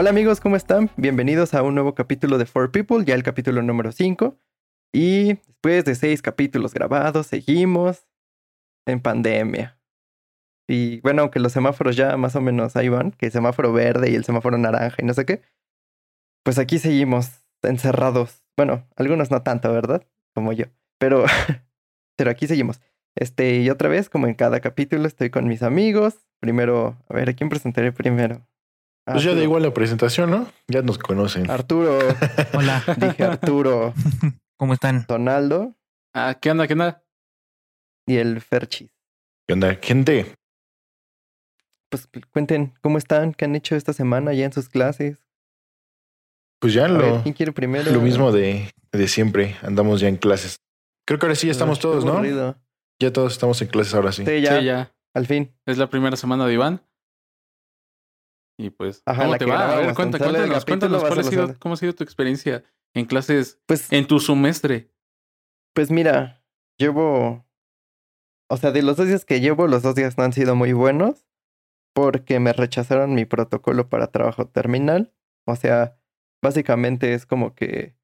Hola amigos, ¿cómo están? Bienvenidos a un nuevo capítulo de For People, ya el capítulo número 5. Y después de seis capítulos grabados, seguimos en pandemia. Y bueno, aunque los semáforos ya más o menos ahí van, que el semáforo verde y el semáforo naranja y no sé qué, pues aquí seguimos encerrados. Bueno, algunos no tanto, ¿verdad? Como yo. Pero, pero aquí seguimos. Este, y otra vez, como en cada capítulo, estoy con mis amigos. Primero, a ver, ¿a quién presentaré primero? Pues ya da igual la presentación, ¿no? Ya nos conocen. Arturo, Hola, dije Arturo, ¿cómo están? Donaldo Ah, ¿qué onda? ¿Qué onda? y el Ferchis. ¿Qué onda? Gente, Pues cuenten cómo están, qué han hecho esta semana ya en sus clases. pues ya A lo, ver, ¿quién quiere primero? lo mismo de, de siempre. Andamos ya en clases. Creo que ahora sí ya estamos todos, ¿no? aburrido. Ya todos estamos en clases ahora sí. Sí, ya, Sí, ya. al fin. Es la primera semana de Iván. Y pues, Ajá, ¿cómo te va? A ver, cuenta- cuéntanos, cuéntanos cuál ha sido, cómo ha sido tu experiencia en clases Pues, en tu semestre. pues mira, llevo. O sea, de los dos días que llevo, los dos días no han sido muy buenos. Porque me rechazaron mi protocolo para trabajo terminal. O sea, básicamente es como que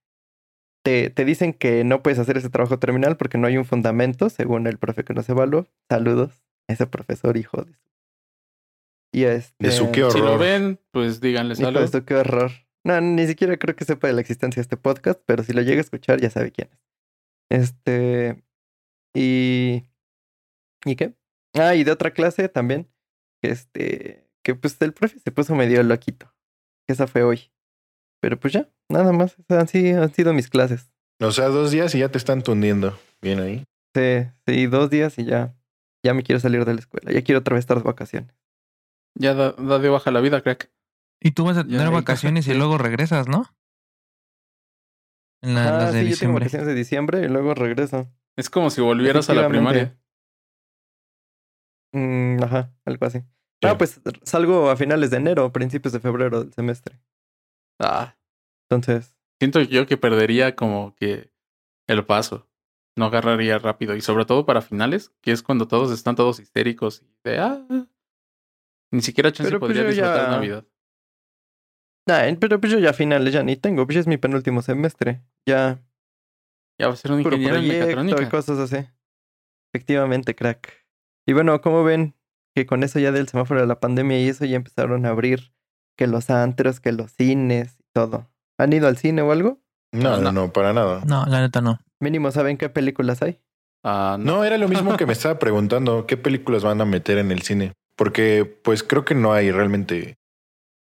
te, te dicen que no puedes hacer ese trabajo terminal porque no hay un fundamento, según el profe que nos evaluó. Saludos a ese profesor, hijo de su. Y este. De su qué Si lo horror. ven, pues díganle Hijo de su, qué horror. No, ni siquiera creo que sepa de la existencia de este podcast, pero si lo llega a escuchar ya sabe quién es. Este. Y. ¿Y qué? Ah, y de otra clase también. Este. Que pues el profe se puso medio loquito. Esa fue hoy. Pero pues ya, nada más. Han sido, han sido mis clases. O sea, dos días y ya te están tundiendo. Bien ahí. Sí, sí, dos días y ya. Ya me quiero salir de la escuela. Ya quiero otra vez estar de vacaciones. Ya da, da de baja la vida, crack. Y tú vas a tener vacaciones y luego regresas, ¿no? En la- ah, las de sí, yo tengo diciembre. vacaciones de diciembre y luego regreso. Es como si volvieras a la primaria. Mm, ajá, algo así. Sí. Ah, pues salgo a finales de enero, principios de febrero del semestre. Ah, Entonces, siento yo que perdería como que el paso. No agarraría rápido. Y sobre todo para finales, que es cuando todos están todos histéricos y de ah. Ni siquiera chance Pero, pues, podría yo disfrutar ya- Navidad. nah, pero pues yo ya finales ya ni tengo, pues ya es mi penúltimo semestre. Ya, Ya va a ser un ingeniero en proyecto y mecatrónica. cosas así. Efectivamente, crack. Y bueno, ¿cómo ven que con eso ya del semáforo de la pandemia y eso ya empezaron a abrir que los antros, que los cines y todo? ¿Han ido al cine o algo? No, no, no. no, para nada. No, la neta no. Mínimo saben qué películas hay. Ah, no. No, era lo mismo que me estaba preguntando. ¿Qué películas van a meter en el cine? Porque, pues creo que no hay realmente.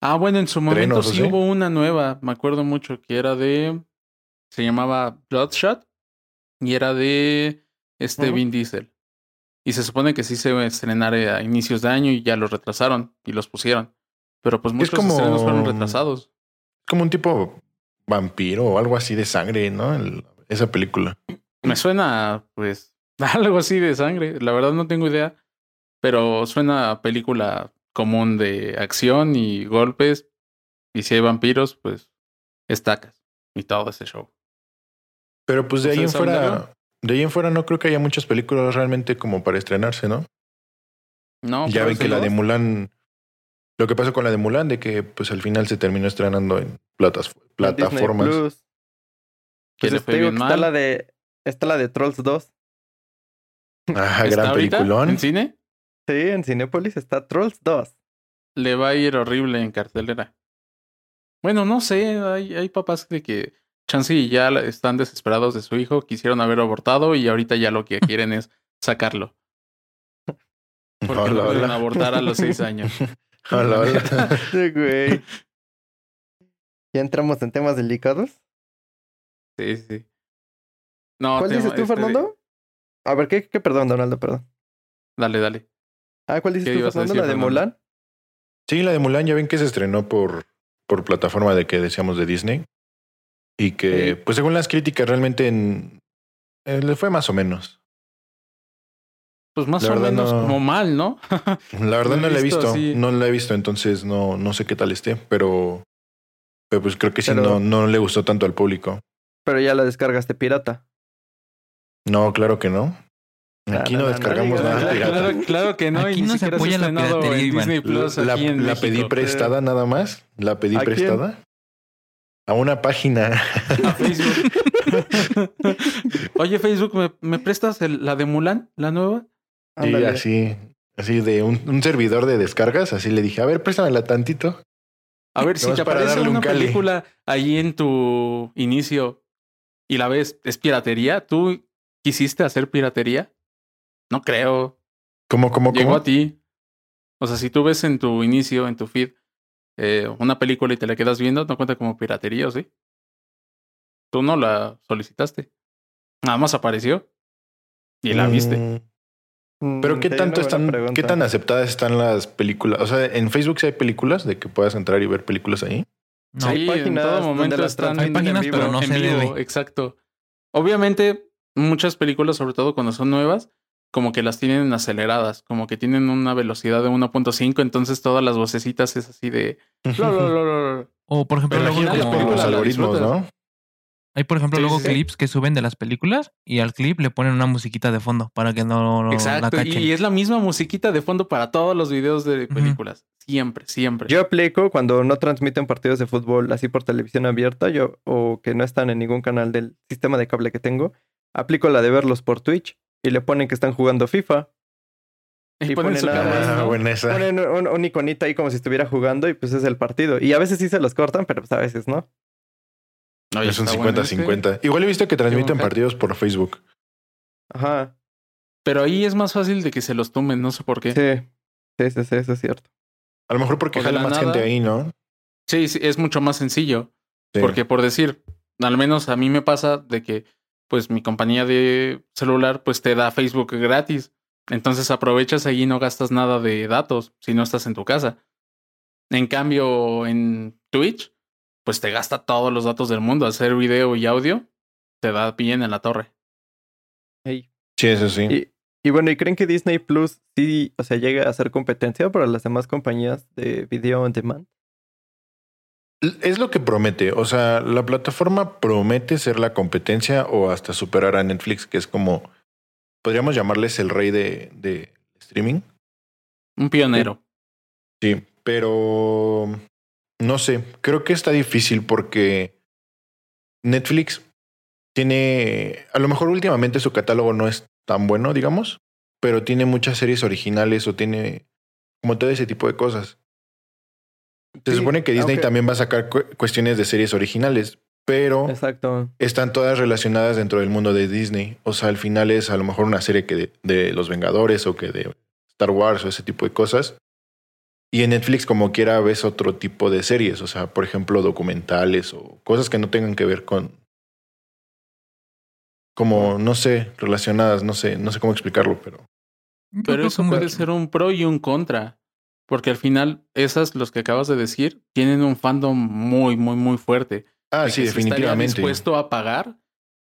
Ah, bueno, en su momento Estrenos, ¿o sí hubo una nueva, me acuerdo mucho, que era de. Se llamaba Bloodshot y era de este. Vin Diesel. Y se supone que sí se iba a estrenar a inicios de año y ya los retrasaron y los pusieron. Pero pues muchos como- estrenos fueron retrasados. Como un tipo vampiro o algo así de sangre, ¿no? El- esa película. Me suena, pues, algo así de sangre. La verdad no tengo idea. Pero suena a película común de acción y golpes. Y si hay vampiros, pues estacas. Y todo ese show. Pero pues de ahí en fuera. De ahí en fuera no creo que haya muchas películas realmente como para estrenarse, ¿no? No, ya ven que la de. Mulan. Lo que pasó con la de Mulan, de que pues al final se terminó estrenando en platas, plataformas. Disney Plus. Que Pues fue digo bien que está la de. Está la de Trolls 2. Ajá, ¿Está gran ahorita peliculón. en cine? Sí, en Cinépolis está Trolls 2. Le va a ir horrible en cartelera. Bueno, no sé. Hay, hay papás de que chance y ya están desesperados de su hijo. Quisieron haber abortado y ahorita ya lo que quieren es sacarlo. Porque Hola, pueden hola. abortar a los seis años. Hola, hola. Sí, güey. ¿Ya entramos en temas delicados? Sí, sí. No, ¿Cuál tema- dices tú, este, Fernando? A ver, ¿qué, qué? Perdón, Donaldo, perdón. Dale, dale. Ah, ¿cuál dices ¿Qué tú, Fernando? ¿La de? Mulan? Sí, la de Mulan ya ven que se estrenó por, por plataforma de que decíamos de Disney. Y que, Sí. pues según las críticas, realmente en, eh, le fue más o menos. Pues más La o verdad menos no- como mal, ¿no? La verdad No la he visto visto, así. no la he visto, entonces no, no sé qué tal esté, pero, pero pues creo que sí Pero- no, no le gustó tanto al público. Pero ya la descargaste pirata. No, claro que no. Aquí No, descargamos nada. Claro, claro que no. Aquí y no se apoya la estrenado piratería, en. Disney Plus La, aquí en la México. pedí prestada nada más. La pedí ¿A quién? prestada. A una página. A Facebook. Oye, Facebook, ¿me, me prestas el- la de Mulan, la nueva? Y Ándale. así, así de un, un servidor de descargas. Así le dije, a ver, préstamela tantito. A ver, si te aparece un una película ahí en tu inicio y la ves, ¿es piratería? ¿Tú quisiste hacer piratería? No creo. ¿Cómo, cómo, Llegó cómo? a ti. O sea, si tú ves en tu inicio, en tu feed, eh, una película y te la quedas viendo, no cuenta como piratería, ¿o sí? Tú no la solicitaste. Nada más apareció. Y la viste. Mm, Mm, Pero qué sí, tanto están, pregunta. qué tan aceptadas están las películas. O sea, en Facebook sí hay películas de que puedas entrar y ver películas ahí. No. Hay Sí, páginas en todo donde momento las están Hay páginas, en vivo. pero no en se vivo. Exacto. Obviamente, muchas películas, sobre todo cuando son nuevas, como que las tienen aceleradas, como que tienen una velocidad de 1.5, entonces todas las vocecitas es así de... O por ejemplo, luego como- los la algoritmos. ¿no? hay por ejemplo Sí, luego sí, sí. clips que suben de las películas y al clip le ponen una musiquita de fondo para que no la Exacto. cachen. Y es la misma musiquita de fondo para todos los videos de películas. Siempre, siempre. Yo aplico cuando no transmiten partidos de fútbol así por televisión abierta, yo, o que no están en ningún canal del sistema de cable que tengo, aplico la de verlos por Twitch y le ponen que están jugando FIFA. y y ponen ponen su. Ponen un, un iconito ahí como si estuviera jugando y pues es el partido. Y a veces sí se los cortan, pero pues a veces no. Es un está bueno 50-50. Igual he visto que transmiten Ajá. partidos por Facebook. Ajá. Pero ahí es más fácil de que se los tomen, no sé por qué. Sí. Sí, sí, sí, eso es cierto. A lo mejor porque jala la más nada. gente ahí, ¿no? Sí, sí, es mucho más sencillo. Sí. Porque por decir, al menos a mí me pasa de que pues mi compañía de celular pues te da Facebook gratis. Entonces aprovechas ahí y no gastas nada de datos si no estás en tu casa. En cambio, en Twitch, pues te gasta todos los datos del mundo. Hacer video y audio te da bien en la torre. Sí, eso sí. Y, y bueno, ¿y creen que Disney Plus sí, o sea, llega a ser competencia para las demás compañías de video on demand? Es lo que promete. O sea, la plataforma promete ser la competencia o hasta superar a Netflix, que es como, podríamos llamarles el rey de, de streaming. Un pionero. Sí, pero no sé, creo que está difícil porque Netflix tiene, a lo mejor últimamente su catálogo no es tan bueno, digamos, pero tiene muchas series originales o tiene como todo ese tipo de cosas. Se Sí, supone que Disney también va a sacar cu- cuestiones de series originales, pero Exacto. están todas relacionadas dentro del mundo de Disney. O sea, al final es a lo mejor una serie que de, de Los Vengadores o que de Star Wars o ese tipo de cosas. Y en Netflix, como quiera, ves otro tipo de series. O sea, por ejemplo, documentales o cosas que no tengan que ver con. Como, no sé, relacionadas, no sé, no sé cómo explicarlo, pero. Pero eso puede ser un pro y un contra. Porque al final, esas, los que acabas de decir, tienen un fandom muy, muy, muy fuerte. Ah, de sí, que se estaría definitivamente. dispuesto a pagar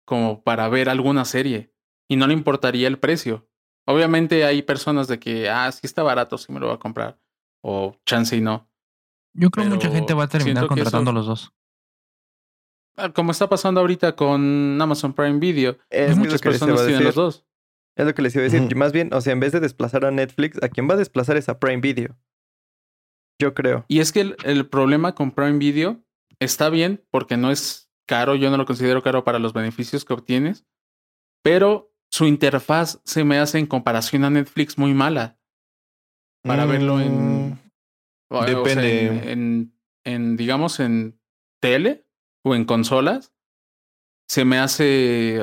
como para ver alguna serie. Y no le importaría el precio. Obviamente hay personas de que, ah, sí está barato, sí me lo voy a comprar. O chance y no. Yo creo que mucha gente va a terminar contratando eso- los dos. Ah, Como está pasando ahorita con Amazon Prime Video. Es muchas personas tienen los dos. Es lo que les iba a decir. Ujú. Más bien, o sea, en vez de desplazar a Netflix, a quien va a desplazar es a Prime Video. Yo creo. Y es que el, el problema con Prime Video está bien porque no es caro, yo no lo considero caro para los beneficios que obtienes, pero su interfaz se me hace en comparación a Netflix muy mala para verlo en, Mm, o- o sea, depende. en, en- en, digamos, en tele o en consolas, se me hace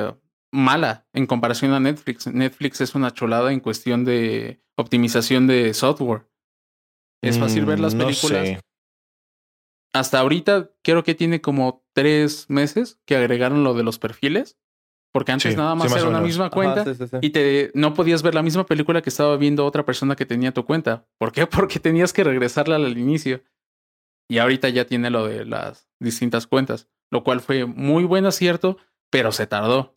mala en comparación a Netflix. Netflix es una cholada en cuestión de optimización de software. Es fácil ver las mm, no películas. sé. Hasta ahorita creo que tiene como tres meses que agregaron lo de los perfiles. Porque antes Sí, nada sí, más era una misma cuenta sí. y te no podías ver la misma película que estaba viendo otra persona que tenía tu cuenta. ¿Por qué? Porque tenías que regresarla al inicio. Y ahorita ya tiene lo de las distintas cuentas, lo cual fue muy buen acierto, pero se tardó.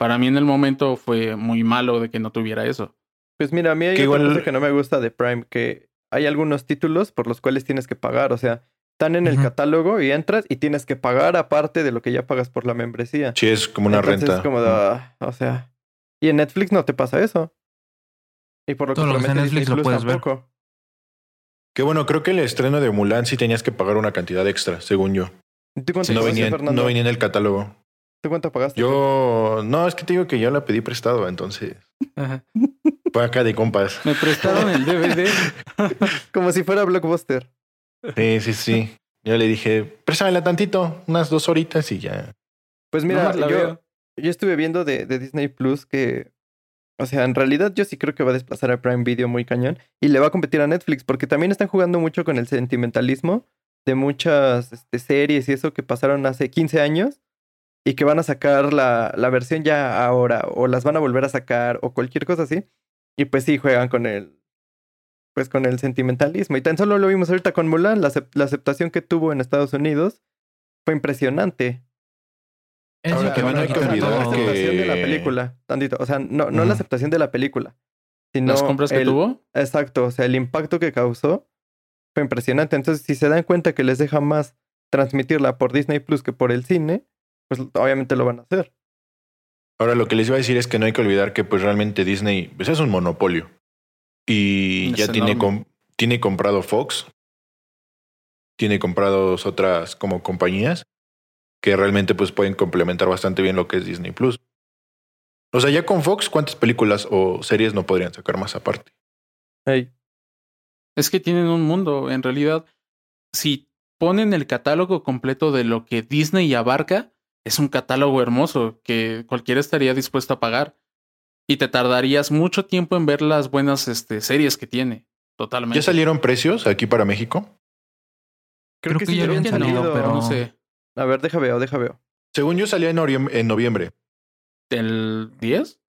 Para mí en el momento fue muy malo de que no tuviera eso. Pues mira, a mí hay Que igual- cosa que no me gusta de Prime, que hay algunos títulos por los cuales tienes que pagar. O sea, están en el catálogo y entras y tienes que pagar aparte de lo que ya pagas por la membresía. Sí, es como una Entonces, renta. Es como de, ah, o sea. Y en Netflix no te pasa eso. Y por lo que Todo lo que en Netflix lo puedes ver. tampoco. Que bueno, creo que el estreno de Mulan sí tenías que pagar una cantidad extra, según yo. ¿Tú cuánto No venía, no venía en el catálogo. ¿Tú cuánto pagaste? Yo, no, es que te digo que yo la pedí prestado, entonces Ajá. fue acá de compas. Me prestaron el DVD. Como si fuera Blockbuster. Sí, sí, sí. Yo le dije, préstamela tantito, unas dos horitas y ya. Pues mira, yo, yo estuve viendo de, de Disney Plus que, o sea, en realidad yo sí creo que va a desplazar a Prime Video muy cañón y le va a competir a Netflix porque también están jugando mucho con el sentimentalismo de muchas este, series y eso que pasaron hace 15 años y que van a sacar la, la versión ya ahora o las van a volver a sacar o cualquier cosa así. Y pues sí, juegan con el, pues con el sentimentalismo. Y tan solo lo vimos ahorita con Mulan, la, la aceptación que tuvo en Estados Unidos fue impresionante. Eso Ahora, que van a hay que o sea, quitar no la olvidar que- aceptación de la película, tantito. O sea, no, no la aceptación de la película, sino Las compras que el- tuvo. Exacto, o sea, el impacto que causó fue impresionante. Entonces, si se dan cuenta que les deja más transmitirla por Disney Plus que por el cine, pues obviamente lo van a hacer. Ahora lo que les iba a decir es que no hay que olvidar que pues realmente Disney pues, es un monopolio. Y Es ya tiene, com- tiene comprado Fox, tiene comprados otras como compañías que realmente pues pueden complementar bastante bien lo que es Disney Plus. O sea, ya con Fox, ¿cuántas películas o series no podrían sacar más aparte? Es que tienen un mundo. En realidad, si ponen el catálogo completo de lo que Disney abarca, es un catálogo hermoso que cualquiera estaría dispuesto a pagar. Y te tardarías mucho tiempo en ver las buenas este, series que tiene. Totalmente. ¿Ya salieron precios aquí para México? creo, Creo que, que sí ya habían salido, salido. pero- No sé. A ver, deja veo, deja veo. Según yo salía en, noviembre. ¿El 10?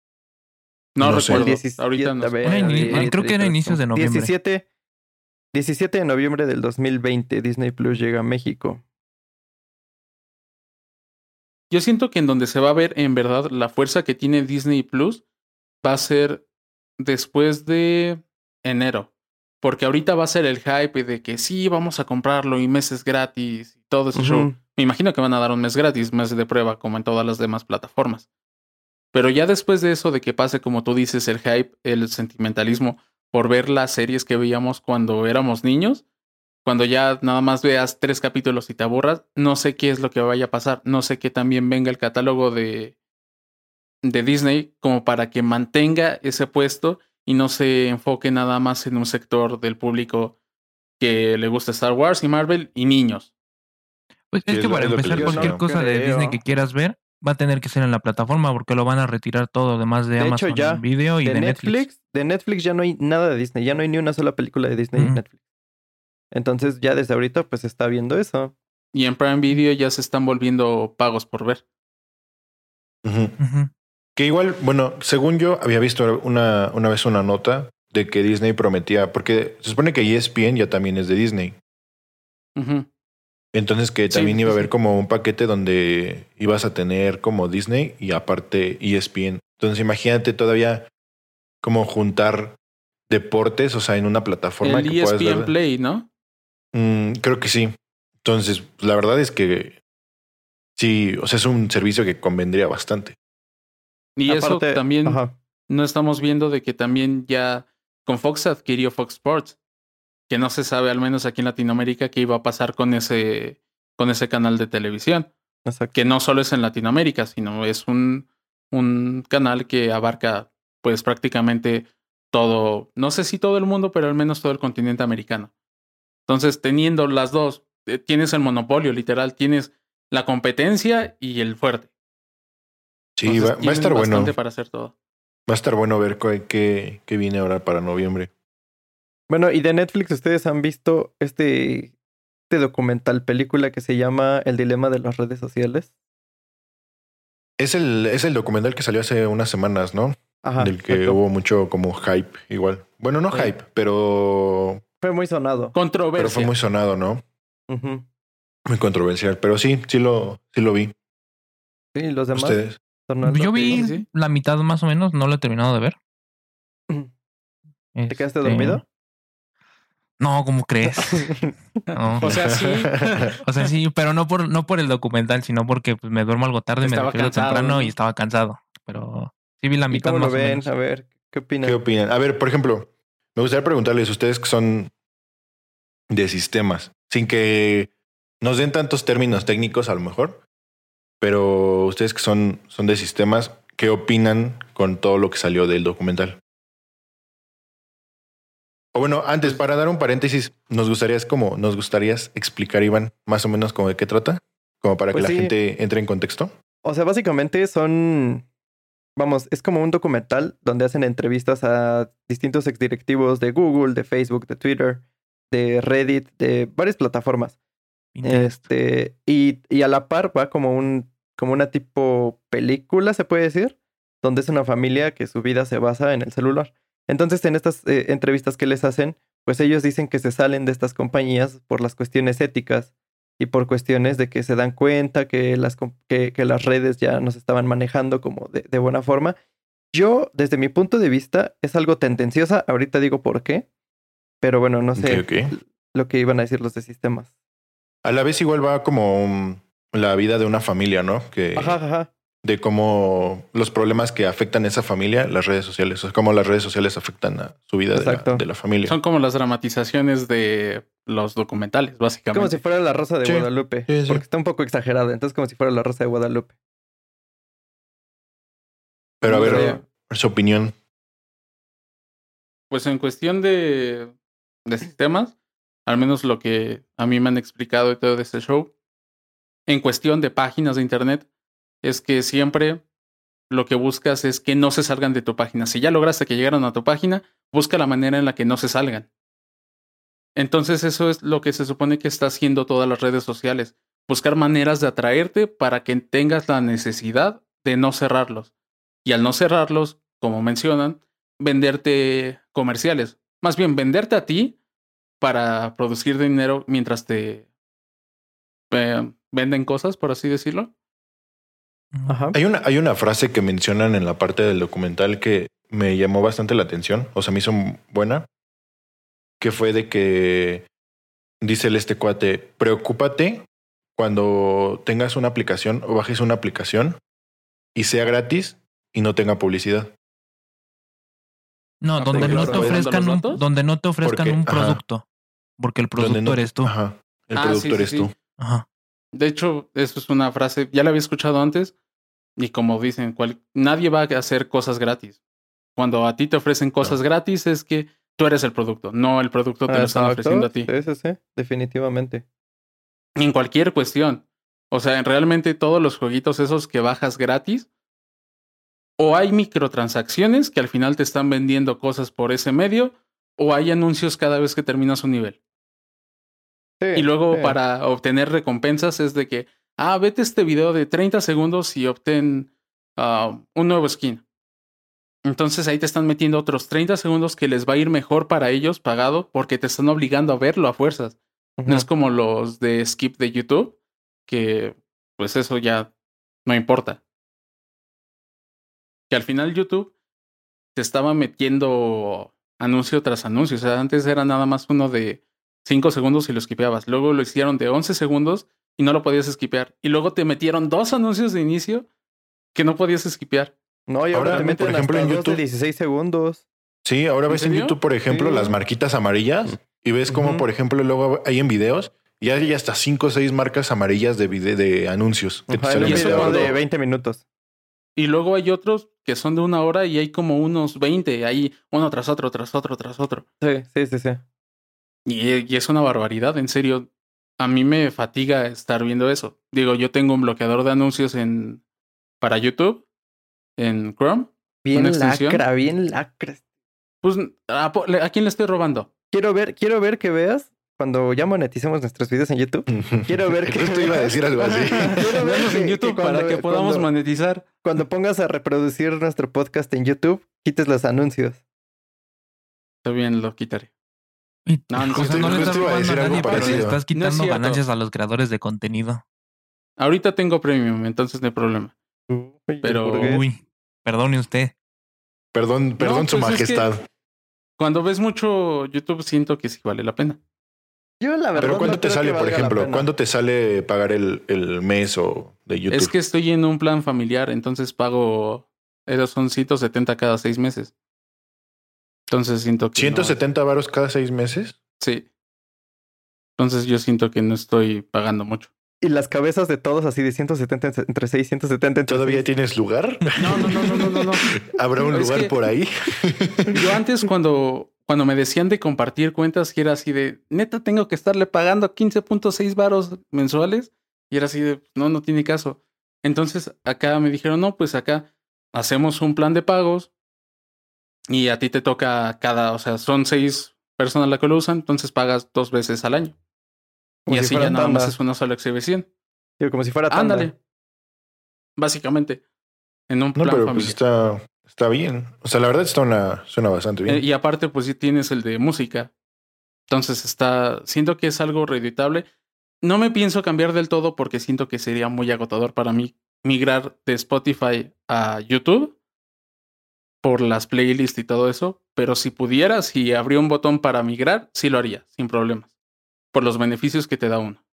No, No recuerdo. El 17, Ahorita no ver, creo que era inicios de noviembre. 17, 17 de noviembre del 2020, Disney Plus llega a México. Yo siento que en donde se va a ver en verdad la fuerza que tiene Disney Plus va a ser después de enero. Porque ahorita va a ser el hype de que sí, vamos a comprarlo y meses gratis y todo ese show. Me imagino que van a dar un mes gratis, mes de prueba, como en todas las demás plataformas. Pero ya después de eso, de que pase, como tú dices, el hype, el sentimentalismo por ver las series que veíamos cuando éramos niños, cuando ya nada más veas tres capítulos y te aburras, no sé qué es lo que vaya a pasar. No sé que también venga el catálogo de, de Disney como para que mantenga ese puesto y no se enfoque nada más en un sector del público que le gusta Star Wars y Marvel y niños. Pues es que para empezar, cualquier cosa de. Disney que quieras ver va a tener que ser en la plataforma porque lo van a retirar todo, además de, De hecho, Amazon ya, Video y de, de, Netflix, Netflix. de Netflix ya no hay nada de Disney, ya no hay ni una sola película de Disney en. Netflix. Entonces ya desde ahorita pues se está viendo eso. Y en Prime Video ya se están volviendo pagos por ver. Que igual, bueno, según yo había visto una, una vez una nota de que Disney prometía, porque se supone que E ESPN ya también es de Disney. Entonces que también sí, iba a haber como un paquete donde ibas a tener como Disney y aparte E ESPN. Entonces imagínate todavía como juntar deportes, o sea, en una plataforma El E que puedas ESPN ver. Play, ¿no? Mm, creo que sí. Entonces, la verdad es que sí, o sea, es un servicio que convendría bastante. Y eso Aparte- también Ajá. no estamos viendo de que también ya con Fox adquirió Fox Sports, que no se sabe, al menos aquí en Latinoamérica, qué iba a pasar con ese, con ese canal de televisión, Exacto. que no solo es en Latinoamérica, sino es un, un canal que abarca pues prácticamente todo, no sé si todo el mundo, pero al menos todo el continente americano. Entonces, teniendo las dos, eh, tienes el monopolio, literal, tienes la competencia y el fuerte. Sí, Entonces, va, va a estar bueno. bastante para hacer todo. Va a estar bueno ver qué, qué, qué viene ahora para noviembre. Bueno, y de Netflix ustedes han visto este, este documental película que se llama El dilema de las redes sociales. Es el, es el documental que salió hace unas semanas, ¿no? Ajá. Del que exacto. hubo mucho como hype igual. Bueno, no Sí. hype, pero, Fue muy sonado. Controversia. pero fue muy sonado, ¿no? Muy controversial. Pero sí, sí lo, sí lo vi. Sí, los demás. Ustedes. Yo ¿qué vi sí, la mitad más o menos, no lo he terminado de ver. ¿Te quedaste Este, dormido? No, ¿cómo crees? No. O sea, sí. O sea, sí, pero no por, no por el documental, sino porque pues, me duermo algo tarde, me Estaba despierto cansado, temprano ¿no? y estaba cansado. Pero sí vi la ¿Y mitad cómo más lo o ven? menos. A ver, ¿Qué opinan? ¿Qué opinan? A ver, por ejemplo, me gustaría preguntarles, ustedes que son de sistemas, sin que nos den tantos términos técnicos a lo mejor, pero ustedes que son, son de sistemas, ¿qué opinan con todo lo que salió del documental? O bueno, antes, para dar un paréntesis, nos gustaría como, nos gustaría explicar, Iván, más o menos como de qué trata, como para Pues que sí. la gente entre en contexto. O sea, básicamente son, vamos, es como un documental donde hacen entrevistas a distintos exdirectivos de Google, de Facebook, de Twitter, de Reddit, de varias plataformas. Este, y, y a la par va como un, como una tipo película, se puede decir, donde es una familia que su vida se basa en el celular. Entonces, en estas eh, entrevistas que les hacen, pues ellos dicen que se salen de estas compañías por las cuestiones éticas y por cuestiones de que se dan cuenta que las, que, que las redes ya nos estaban manejando como de, de buena forma. Yo, desde mi punto de vista, es algo tendenciosa. Ahorita digo por qué. Pero bueno, no sé lo que iban a decir los de sistemas. A la vez igual va como la vida de una familia, ¿no? Que Ajá, ajá. De cómo los problemas que afectan a esa familia, las redes sociales, o sea, cómo las redes sociales afectan a su vida de la, Exacto. de la familia. Son como las dramatizaciones de los documentales, básicamente. Como si fuera la Rosa de Sí, Guadalupe. sí, sí. Porque está un poco exagerada. Entonces, como si fuera la Rosa de Guadalupe. Pero a ver, su opinión. Pues en cuestión de, de sistemas, al menos lo que a mí me han explicado y todo de este show, en cuestión de páginas de internet, es que siempre lo que buscas es que no se salgan de tu página. Si ya lograste que llegaron a tu página, busca la manera en la que no se salgan. Entonces eso es lo que se supone que está haciendo todas las redes sociales. Buscar maneras de atraerte para que tengas la necesidad de no cerrarlos. Y al no cerrarlos, como mencionan, venderte comerciales. Más bien, venderte a ti para producir dinero mientras te eh, venden cosas, por así decirlo. Ajá. Hay una, hay una frase que mencionan en la parte del documental que me llamó bastante la atención, o sea, me hizo buena, que fue de que dice el este cuate, preocúpate cuando tengas una aplicación o bajes una aplicación y sea gratis y no tenga publicidad. No, Ah, donde no te ofrezcan un, donde no te ofrezcan Porque- un ajá. producto. Porque el producto no- eres tú. Ajá. El Ah, sí, productor sí, es sí. tú. Ajá. De hecho, eso es una frase, ya la había escuchado antes, y como dicen, cual- nadie va a hacer cosas gratis. Cuando a ti te ofrecen cosas gratis es que tú eres el producto, no el producto te lo están Exacto. ofreciendo a ti. Sí, sí, sí. Definitivamente. En cualquier cuestión. O sea, en realmente todos los jueguitos esos que bajas gratis, o hay microtransacciones que al final te están vendiendo cosas por ese medio, o hay anuncios cada vez que terminas un nivel. Sí, Y luego sí. para obtener recompensas es de que, ah, vete este video de 30 segundos y obtén ah, un nuevo skin. Entonces ahí te están metiendo otros 30 segundos que les va a ir mejor para ellos pagado porque te están obligando a verlo a fuerzas. No es como los de skip de YouTube, que pues eso ya no importa. Que al final YouTube te estaba metiendo anuncio tras anuncio. O sea, antes era nada más uno de 5 segundos y lo skipeabas. Luego lo hicieron de 11 segundos y no lo podías skipear. Y luego te metieron dos anuncios de inicio que no podías skipear. No, y ahora, Ahora, te meten por ejemplo, en dos de YouTube- 16 segundos. Sí, ahora ¿En ves en? YouTube, por ejemplo, Sí. las marquitas amarillas y ves como, por ejemplo, luego hay en videos y hay hasta cinco o seis marcas amarillas de, anuncios. que te eso cuando- de 20 minutos. Y luego hay otros que son de una hora y hay como unos 20, ahí uno tras otro, tras otro, tras otro. Sí, sí, sí, sí. Y, y es una barbaridad, en serio. A mí me fatiga estar viendo eso. Digo, yo tengo un bloqueador de anuncios en para YouTube, en Chrome. Bien lacra, bien lacra. Pues, ¿a, po- ¿a quién le estoy robando? Quiero ver, quiero ver que veas cuando ya moneticemos nuestros videos en YouTube. Quiero ver que Justo iba a decir algo así. Quiero ver Venos en que- YouTube que cuando- para que podamos cuando- monetizar. Cuando pongas a reproducir nuestro podcast en YouTube, quites los anuncios. Está bien, lo quitaré. No, no, o sea, justo- no le estás a a nadie, pero le estás No es quitando ganancias a los creadores de contenido. Ahorita tengo premium, entonces no hay problema. Uy, Pero-. Uy, perdone usted. Perdón, perdón, su pues es que- majestad. Cuando ves mucho YouTube, siento que sí vale la pena. Yo la verdad Pero ¿cuándo no te sale, por ejemplo? ¿Cuándo te sale pagar el, el mes o de YouTube? Es que estoy en un plan familiar, entonces pago. Esos son 170 cada seis meses. Entonces siento que. no- 170 varos cada seis meses. Sí. Entonces yo siento que no estoy pagando mucho. Y las cabezas de todos así de 170 en- entre 6, 170 entre ¿Todavía seis. tienes lugar? No, no, no, no, no, no. no. ¿Habrá un lugar que- por ahí? Yo antes cuando, cuando me decían de compartir cuentas, que era así de, neta, tengo que estarle pagando 15.6 varos mensuales. Y era así de, no, no tiene caso. Entonces acá me dijeron, no, pues acá hacemos un plan de pagos y a ti te toca cada, o sea, son seis personas las que lo usan, entonces pagas dos veces al año. Como y si así ya nada más es una sola exhibición. Digo, como si fuera tanda. Ándale. Básicamente. En un No, plan pero pues familiar. está, está bien. O sea, la verdad está una, suena bastante bien. Eh, y aparte, pues sí tienes el de música. Entonces está. Siento que es algo reeditable. No me pienso cambiar del todo porque siento que sería muy agotador para mí migrar de Spotify a YouTube por las playlists y todo eso. Pero si pudiera, si habría un botón para migrar, sí lo haría, sin problemas. Por los beneficios que te da uno.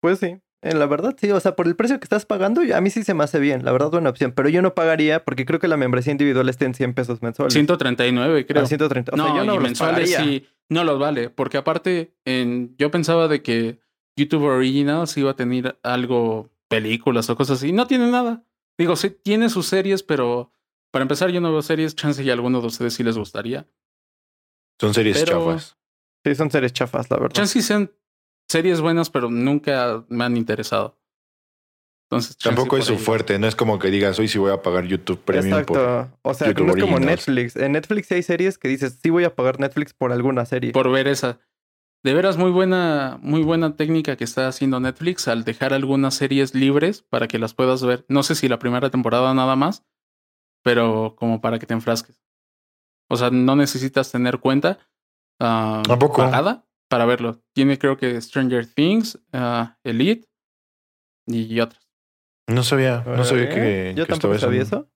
Pues sí. Eh, la verdad, sí. O sea, por el precio que estás pagando, a mí sí se me hace bien. La verdad, buena opción. Pero yo no pagaría porque creo que la membresía individual está en 100 pesos mensuales. 139, creo. A 130. O no, sea, yo no y los mensuales pagaría. sí no los vale, porque aparte en, yo pensaba de que YouTube Originals iba a tener algo, películas o cosas así, no tiene nada. Digo, sí tiene sus series, pero para empezar yo no veo series, chance y a alguno de ustedes sí les gustaría. Son series pero- chafas. Sí, son series chafas, la verdad. Chance y sean series buenas, pero nunca me han interesado. Entonces, Tampoco es por su ahí. fuerte. No es como que digas, hoy sí voy a pagar YouTube Premium por... Exacto. O sea, YouTube no es como Originals. Netflix. En Netflix hay series que dices, sí voy a pagar Netflix por alguna serie. por ver esa. De veras, muy buena, muy buena técnica que está haciendo Netflix al dejar algunas series libres para que las puedas ver. No sé si la primera temporada nada más, pero como para que te enfrasques. O sea, no necesitas tener cuenta ah, ¿A poco? pagada para verlo. Tiene creo que Stranger Things, ah, Elite y otras. No sabía, no sabía ¿Eh? que, Yo que tampoco sabía eso. eso.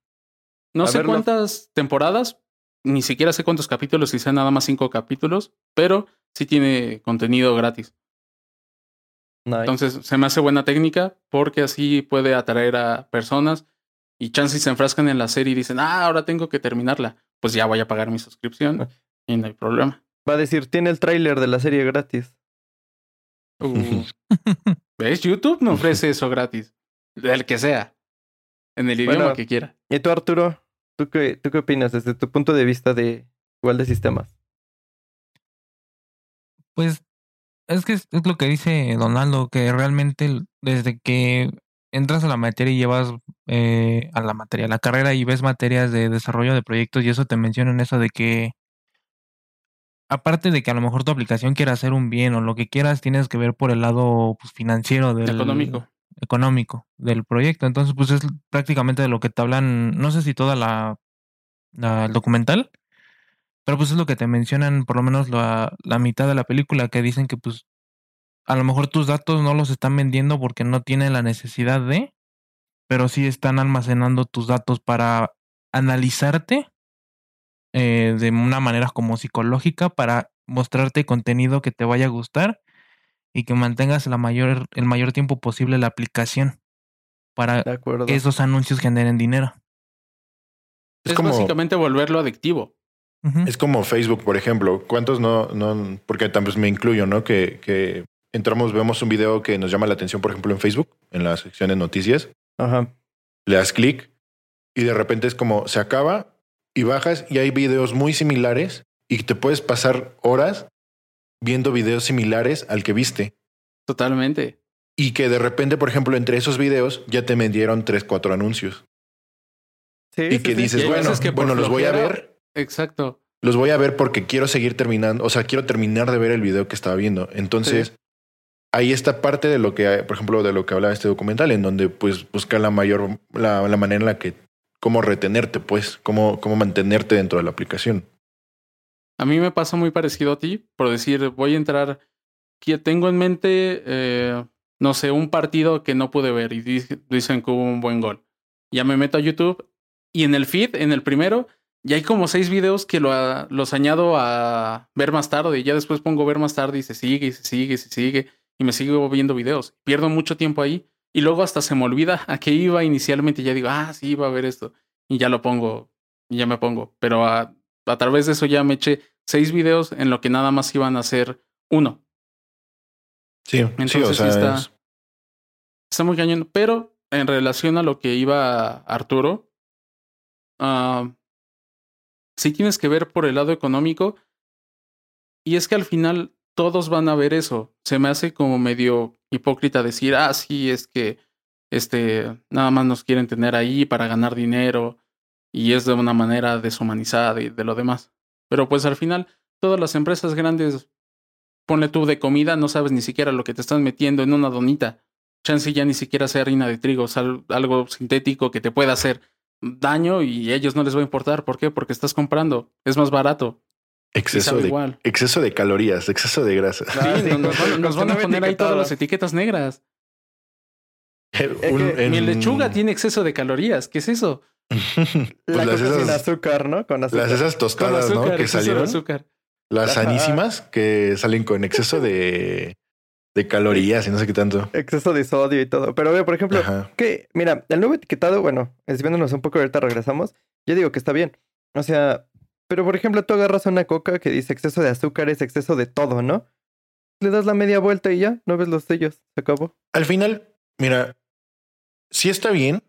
No A sé verlo. cuántas temporadas, ni siquiera sé cuántos capítulos, si sean nada más cinco capítulos, pero sí tiene contenido gratis. Nice. Entonces se me hace buena técnica porque así puede atraer a personas y chances se enfrascan en la serie y dicen, ah, ahora tengo que terminarla. Pues ya voy a pagar mi suscripción y no hay problema. Va a decir, tiene el tráiler de la serie gratis. Uh, ¿Ves? YouTube no ofrece eso gratis. Del que sea. En el idioma Bueno. que quiera. Y tú, Arturo, ¿tú qué, ¿tú qué opinas desde tu punto de vista de igual de sistemas? Pues es que es, es lo que dice Donaldo, que realmente desde que entras a la materia y llevas eh, a la materia, a la carrera y ves materias de desarrollo de proyectos y eso te mencionan eso de que aparte de que a lo mejor tu aplicación quiera hacer un bien o lo que quieras, tienes que ver por el lado pues, financiero del Económico. económico del proyecto. Entonces, pues es prácticamente de lo que te hablan, no sé si toda la, la- el documental, pero pues es lo que te mencionan por lo menos la, la mitad de la película, que dicen que pues a lo mejor tus datos no los están vendiendo porque no tienen la necesidad de, pero sí están almacenando tus datos para analizarte eh, de una manera como psicológica para mostrarte contenido que te vaya a gustar y que mantengas la mayor, el mayor tiempo posible la aplicación para que esos anuncios generen dinero. Es Es, como- básicamente volverlo adictivo. Es como Facebook, por ejemplo. ¿Cuántos no, no, porque también me incluyo, ¿no? Que, que entramos, vemos un video que nos llama la atención, por ejemplo, en Facebook, en la sección de noticias, Ajá. le das clic y de repente es como se acaba y bajas y hay videos muy similares y te puedes pasar horas viendo videos similares al que viste. Totalmente. Y que de repente, por ejemplo, entre esos videos ya te vendieron tres, cuatro anuncios. Sí, Y sí, que dices, bueno, que bueno, los voy a ver. Exacto. Los voy a ver porque quiero seguir terminando, o sea, quiero terminar de ver el video que estaba viendo. Entonces, ahí está parte de lo que, por ejemplo, de lo que hablaba este documental, en donde pues busca la mayor, la, la manera en la que, cómo retenerte, pues, cómo, cómo mantenerte dentro de la aplicación. A mí me pasa muy parecido a ti, por decir, voy a entrar, que tengo en mente, eh, no sé, un partido que no pude ver y di- dicen que hubo un buen gol. Ya me meto a YouTube y en el feed, en el primero, ya hay como seis videos que lo, a- los añado a ver más tarde y ya después pongo ver más tarde y se sigue y se sigue y se sigue y me sigo viendo videos. Pierdo mucho tiempo ahí y luego hasta se me olvida a qué iba inicialmente ya digo, ah, sí, iba a ver esto y ya lo pongo y ya me pongo. Pero a través de eso ya me eché seis videos en lo que nada más iban a ser uno. Sí, sí, Entonces o sí sea, está, es- está muy cañón. Pero en relación a lo que iba Arturo, ah, sí tienes que ver por el lado económico. Y es que al final todos van a ver eso. Se me hace como medio hipócrita decir, ah, sí, es que este nada más nos quieren tener ahí para ganar dinero y es de una manera deshumanizada y de lo demás. Pero pues al final, todas las empresas grandes, ponle tú de comida, no sabes ni siquiera lo que te están metiendo en una donita. Chance ya ni siquiera sea harina de trigo, sal- algo sintético que te pueda hacer daño y a ellos no les va a importar. ¿Por qué? Porque estás comprando, es más barato. Exceso de, igual. exceso de calorías, exceso de grasa. Ah, Sí, sí, nos, van, nos con van a poner ahí todas las etiquetas negras. Un- que en- Mi lechuga tiene exceso de calorías. ¿Qué es eso? Pues La las coca sin esas, azúcar, ¿no? Con azúcar. las esas tostadas, azúcar, ¿no? Que salieron. azúcar. Las Ajá. sanísimas que salen con exceso de, de calorías y no sé qué tanto. Exceso de sodio y todo. Pero ve, por ejemplo, Ajá. que, mira, el nuevo etiquetado, bueno, desviándonos un poco, ahorita regresamos. Yo digo que está bien. O sea, pero por ejemplo, tú agarras una coca que dice exceso de azúcares, exceso de todo, ¿no? Le das la media vuelta y ya, no ves los sellos, se acabó. Al final, mira, sí está bien.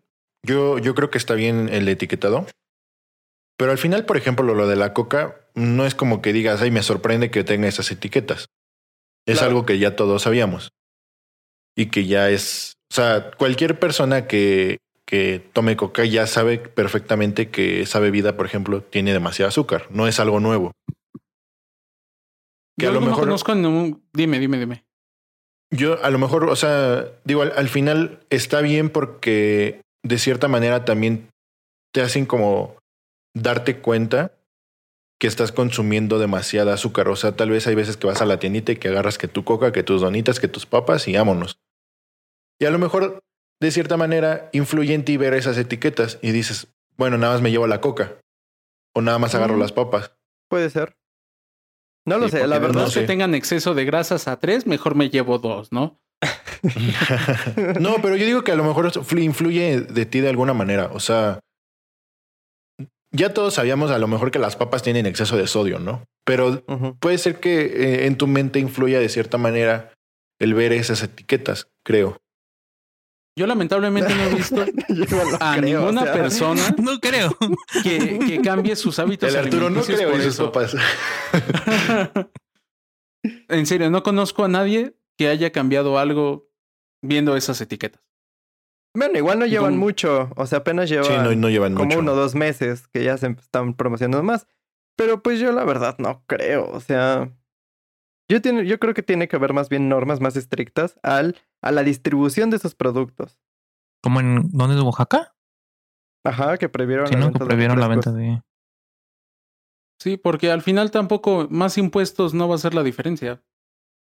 Yo, yo creo que está bien el etiquetado. Pero al final, por ejemplo, lo, lo de la coca, no es como que digas, ay, me sorprende que tenga esas etiquetas. Es Claro. algo que ya todos sabíamos. Y que ya es, o sea, cualquier persona que, que tome coca ya sabe perfectamente que esa bebida, por ejemplo, tiene demasiado azúcar. No es algo nuevo. Que Yo a lo no mejor- conozco en un... Dime, dime, dime. Yo a lo mejor, o sea, digo, al, al final está bien porque de cierta manera también te hacen como darte cuenta que estás consumiendo demasiada azúcar. O sea, tal vez hay veces que vas a la tiendita y que agarras que tu coca, que tus donitas, que tus papas y vámonos. Y a lo mejor, de cierta manera, influye en ti ver esas etiquetas y dices, bueno, nada más me llevo la coca. O nada más agarro Mm. las papas. Puede ser. No lo Sí, sé, la verdad. no sé. que tengan exceso de grasas a tres, mejor me llevo dos, ¿no? no, pero yo digo que a lo mejor influye de ti de alguna manera. O sea, ya todos sabíamos a lo mejor que las papas tienen exceso de sodio, ¿no? Pero puede ser que eh, en tu mente influya de cierta manera el ver esas etiquetas, creo. Yo lamentablemente no he visto a creo, ninguna o sea, persona No creo. que, que cambie sus hábitos El Arturo no alimenticios creo por en sus eso. papas. en serio, no conozco a nadie que haya cambiado algo viendo esas etiquetas. Bueno, igual no llevan mucho. O sea, apenas llevan Sí, no, no llevan como mucho. uno o dos meses que ya se están promocionando más. Pero pues yo la verdad no creo. O sea, yo, tiene, yo creo que tiene que haber más bien normas más estrictas al, a la distribución de esos productos. ¿Como en dónde es Oaxaca? Ajá, que previeron Sí, la no, venta que de prohibieron la venta de. Sí, porque al final tampoco más impuestos no va a ser la diferencia.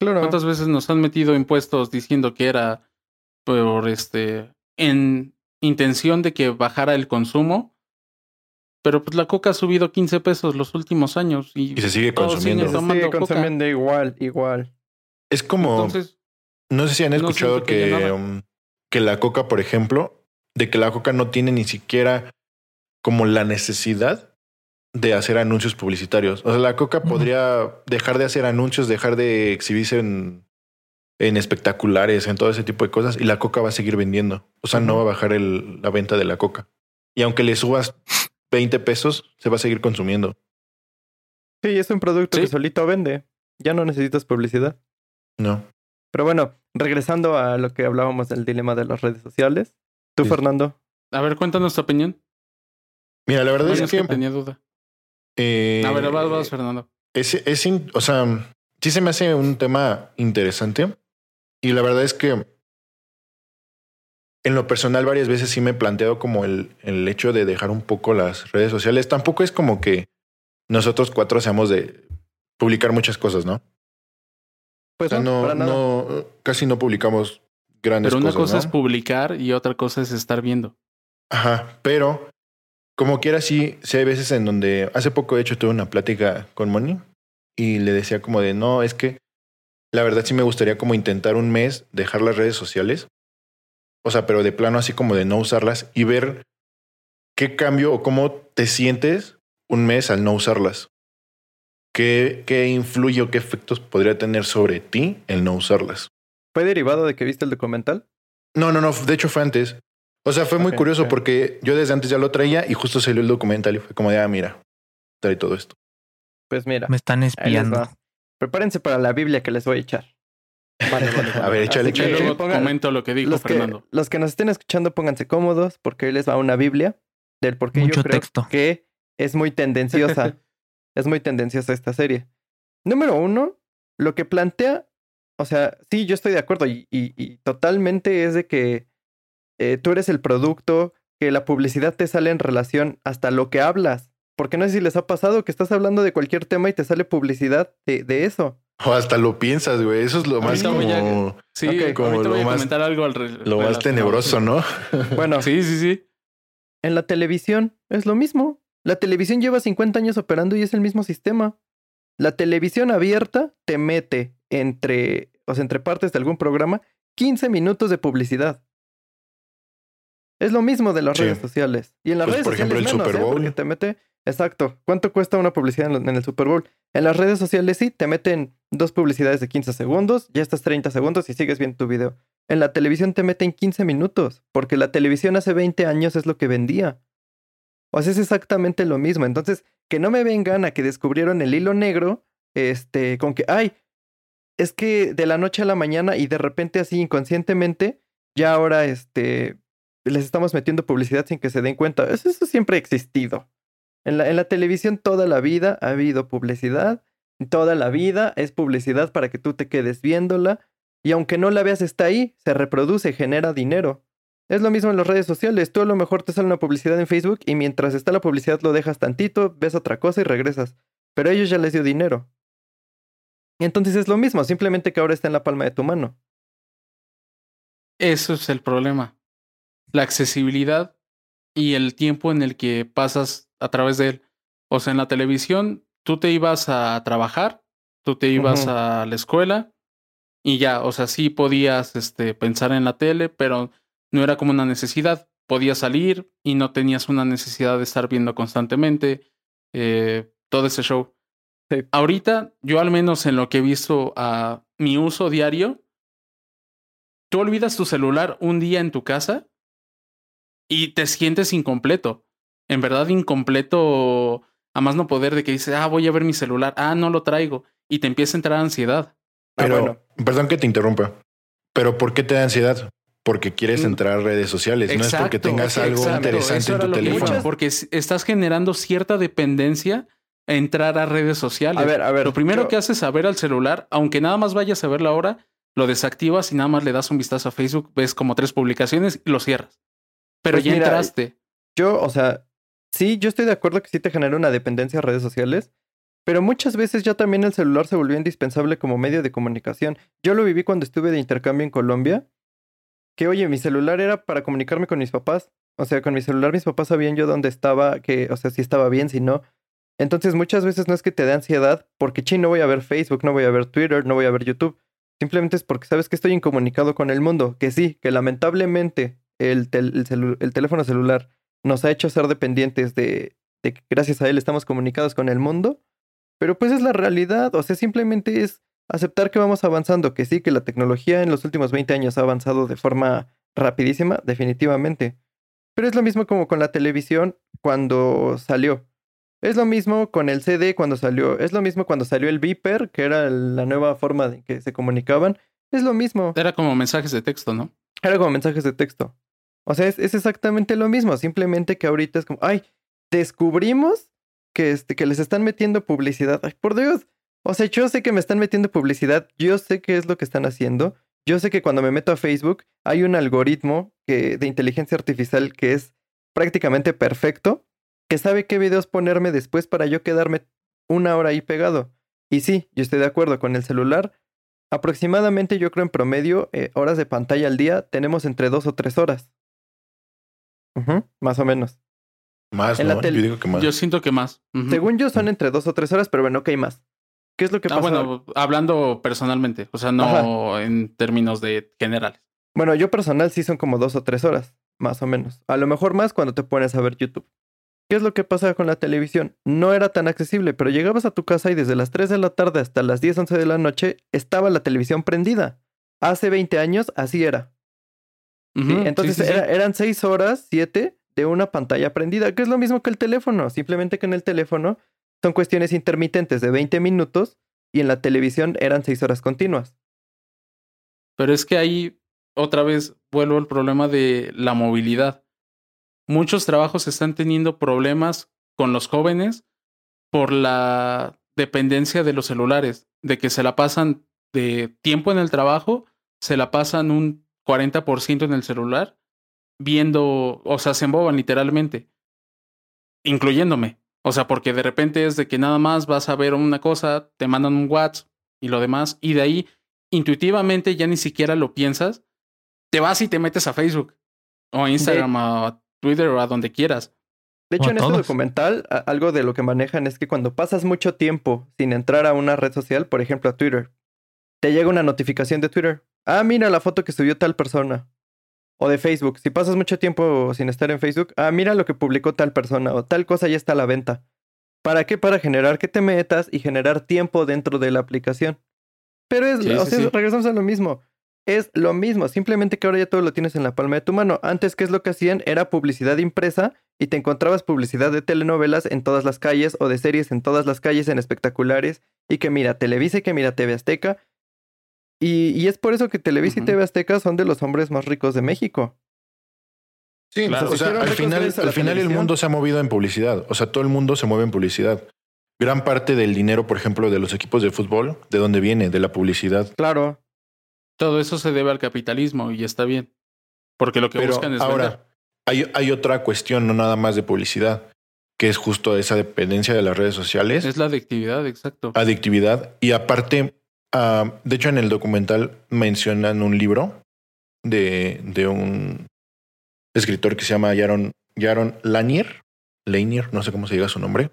Claro. ¿Cuántas veces nos han metido impuestos diciendo que era por este en intención de que bajara el consumo? Pero pues la coca ha subido 15 pesos los últimos años y, Y se sigue consumiendo. Se tomando sigue coca. consumiendo igual, igual. Es como, Entonces, no sé si han escuchado que um, que la coca, por ejemplo, de que la coca no tiene ni siquiera como la necesidad de hacer anuncios publicitarios. O sea, la coca podría dejar de hacer anuncios, dejar de exhibirse en, en espectaculares, en todo ese tipo de cosas, y la coca va a seguir vendiendo. O sea, no va a bajar el- la venta de la coca. Y aunque le subas 20 pesos, se va a seguir consumiendo. Sí, es un producto Sí. que solito vende. Ya no necesitas publicidad. No. Pero bueno, regresando a lo que hablábamos del dilema de las redes sociales. Tú, Sí. Fernando. a ver, cuéntanos tu opinión. Mira, la verdad Bueno, es que... tenía duda. eh, A ver, vas, vas, Fernando. Es, es o sea, sí se me hace un tema interesante. Y la verdad es que en lo personal varias veces sí me he planteado como el, el hecho de dejar un poco las redes sociales. Tampoco es como que nosotros cuatro seamos de publicar muchas cosas, ¿no? Pues O sea, no, no, casi no publicamos grandes Pero una cosas. cosa ¿no? es publicar y otra cosa es estar viendo. Ajá, pero como quiera, sí, sí hay veces en donde hace poco, de hecho, tuve una plática con Moni y le decía como de no, es que la verdad sí me gustaría como intentar un mes dejar las redes sociales. O sea, pero de plano así como de no usarlas y ver qué cambio o cómo te sientes un mes al no usarlas. ¿Qué, ¿Qué influye o qué efectos podría tener sobre ti el no usarlas? ¿Fue derivado de que viste el documental? No, no, no. De hecho, fue antes. O sea, fue muy curioso porque yo desde antes ya lo traía y justo salió el documental y fue como de, ah, mira, trae todo esto. Pues mira, Me están espiando. Prepárense para la Biblia que les voy a echar. Vale, vale, vale. A ver, échale, que échale. luego pongan- comento lo que dijo los, que, Fernando. los que nos estén escuchando, pónganse cómodos porque hoy les va una Biblia del por qué Mucho yo creo texto. que es muy tendenciosa. es muy tendenciosa esta serie. Número uno, lo que plantea, o sea, sí, yo estoy de acuerdo y, y- y totalmente es de que eh, tú eres el producto, que la publicidad te sale en relación hasta lo que hablas. Porque no sé si les ha pasado que estás hablando de cualquier tema y te sale publicidad de, de eso. O hasta lo piensas, güey. Eso es lo más Ahorita voy a- como, Sí, Ok, como lo voy a más- comentar algo al re- lo más relacionado. tenebroso, ¿no? Bueno, Sí, sí, sí. en la televisión es lo mismo. La televisión lleva 50 años operando y es el mismo sistema. La televisión abierta te mete entre, o sea, entre partes de algún programa 15 minutos de publicidad. Es lo mismo de las Sí. redes sociales. Y en las Pues, redes por ejemplo, sociales el menos, Super ¿eh? Bowl. Porque te mete, exacto. ¿Cuánto cuesta una publicidad en, el Super Bowl? En las redes sociales sí, te meten dos publicidades de 15 segundos, ya estás 30 segundos y sigues viendo tu video. En la televisión te meten 15 minutos, porque la televisión hace 20 años es lo que vendía. O sea, es exactamente lo mismo. Entonces, que no me vengan a que descubrieron el hilo negro, este, con que, ay, es que de la noche a la mañana y de repente así inconscientemente, ya ahora, este, les estamos metiendo publicidad sin que se den cuenta. Eso siempre ha existido. En la, en la televisión toda la vida ha habido publicidad. Toda la vida es publicidad para que tú te quedes viéndola. Y aunque no la veas, está ahí, se reproduce, genera dinero. Es lo mismo en las redes sociales. Tú a lo mejor te sale una publicidad en Facebook y mientras está la publicidad lo dejas tantito, ves otra cosa y regresas. Pero a ellos ya les dio dinero. Entonces es lo mismo, simplemente que ahora está en la palma de tu mano. Eso es el problema. La accesibilidad y el tiempo en el que pasas a través de él. O sea, en la televisión, tú te ibas a trabajar, tú te ibas a la escuela y ya, o sea, sí podías este, pensar en la tele, pero no era como una necesidad. Podías salir y no tenías una necesidad de estar viendo constantemente eh, todo ese show. Sí. Ahorita, yo al menos en lo que he visto a mi uso diario, tú olvidas tu celular un día en tu casa y te sientes incompleto. En verdad, incompleto a más no poder de que dices, ah, voy a ver mi celular, ah, no lo traigo. Y te empieza a entrar ansiedad. Ah, Pero, bueno. perdón que te interrumpa. Pero ¿por qué te da ansiedad? Porque quieres Mm. entrar a redes sociales. no es porque tengas algo exacto. interesante en tu teléfono. Porque s- estás generando cierta dependencia a entrar a redes sociales. A ver, a ver. lo primero yo- que haces es saber al celular, aunque nada más vayas a ver la hora, lo desactivas y nada más le das un vistazo a Facebook, ves como tres publicaciones y lo cierras. Pero Pues ya mira, entraste. Yo, o sea, sí, yo estoy de acuerdo que sí te genera una dependencia a redes sociales, pero muchas veces ya también el celular se volvió indispensable como medio de comunicación. Yo lo viví cuando estuve de intercambio en Colombia, que oye, mi celular era para comunicarme con mis papás. O sea, con mi celular mis papás sabían yo dónde estaba, que, o sea, si estaba bien, si no. Entonces muchas veces no es que te dé ansiedad, porque chi, no voy a ver Facebook, no voy a ver Twitter, no voy a ver YouTube. Simplemente es porque sabes que estoy incomunicado con el mundo, que sí, que lamentablemente el, tel- el teléfono celular nos ha hecho ser dependientes de, de que gracias a él estamos comunicados con el mundo, pero pues es la realidad, o sea, simplemente es aceptar que vamos avanzando, que sí, que la tecnología en los últimos 20 años ha avanzado de forma rapidísima, definitivamente. Pero es lo mismo como con la televisión cuando salió. Es lo mismo con el CD cuando salió. Es lo mismo cuando salió el Viper, que era la nueva forma de que se comunicaban. Es lo mismo. Era como mensajes de texto, ¿no? Era como mensajes de texto. O sea, es, es exactamente lo mismo. Simplemente que ahorita es como, ay, descubrimos que, este, que les están metiendo publicidad. Ay, por Dios. O sea, yo sé que me están metiendo publicidad. Yo sé qué es lo que están haciendo. Yo sé que cuando me meto a Facebook hay un algoritmo que, de inteligencia artificial que es prácticamente perfecto, que sabe qué videos ponerme después para yo quedarme una hora ahí pegado. Y sí, yo estoy de acuerdo con el celular. Aproximadamente, yo creo en promedio, eh, horas de pantalla al día tenemos entre dos o tres horas. Más o menos. Más, En la ¿no? tele- Yo digo que más. Yo siento que más. Según yo son entre dos o tres horas, pero bueno, ok, más. ¿Qué es lo que Ah, pasa? bueno, hablando personalmente, o sea, no en términos de generales. Bueno, yo personal sí son como dos o tres horas, más o menos. A lo mejor más cuando te pones a ver YouTube. ¿Qué es lo que pasa con la televisión? No era tan accesible, pero llegabas a tu casa y desde las 3 de la tarde hasta las 10, 11 de la noche estaba la televisión prendida. Hace 20 años así era. Entonces sí, sí. era- eran 6 horas, 7 de una pantalla prendida, que es lo mismo que el teléfono. Simplemente que en el teléfono son cuestiones intermitentes de 20 minutos y en la televisión eran 6 horas continuas. Pero es que ahí otra vez vuelvo al problema de la movilidad. Muchos trabajos están teniendo problemas con los jóvenes por la dependencia de los celulares, de que se la pasan de tiempo en el trabajo, se la pasan un 40% en el celular, viendo, o sea, se emboban literalmente, incluyéndome. O sea, porque de repente es de que nada más vas a ver una cosa, te mandan un WhatsApp y lo demás, y de ahí intuitivamente ya ni siquiera lo piensas, te vas y te metes a Facebook o a Instagram, a Twitter o a donde quieras. De hecho, O en este documental, algo de lo que manejan es que cuando pasas mucho tiempo sin entrar a una red social, por ejemplo a Twitter, te llega una notificación de Twitter. Ah, mira la foto que subió tal persona. O de Facebook. Si pasas mucho tiempo sin estar en Facebook, ah, mira lo que publicó tal persona o tal cosa ya está a la venta. ¿Para qué? Para generar que te metas y generar tiempo dentro de la aplicación. Pero es, Sí, o sí, sea, sí. regresamos a lo mismo. Es lo mismo, simplemente que ahora ya todo lo tienes en la palma de tu mano. Antes, ¿qué es lo que hacían? Era publicidad impresa y te encontrabas publicidad de telenovelas en todas las calles o de series en todas las calles en espectaculares y que mira Televisa y que mira TV Azteca. Y, y es por eso que Televisa y. TV Azteca son de los hombres más ricos de México. Sí, Claro. o sea, Hicieron al final, al el mundo se ha movido en publicidad. O sea, todo el mundo se mueve en publicidad. Gran parte del dinero, por ejemplo, de los equipos de fútbol, ¿de dónde viene? De la publicidad. Claro. Todo eso se debe al capitalismo y está bien. Porque lo que Pero buscan es vender. ahora, hay, hay otra cuestión, no nada más de publicidad, que es justo esa dependencia de las redes sociales, Es la adictividad, exacto. adictividad. Y aparte, ah, de hecho, en el documental mencionan un libro de, de un escritor que se llama Jaron, Jaron Lanier, Lanier, no sé cómo se diga su nombre.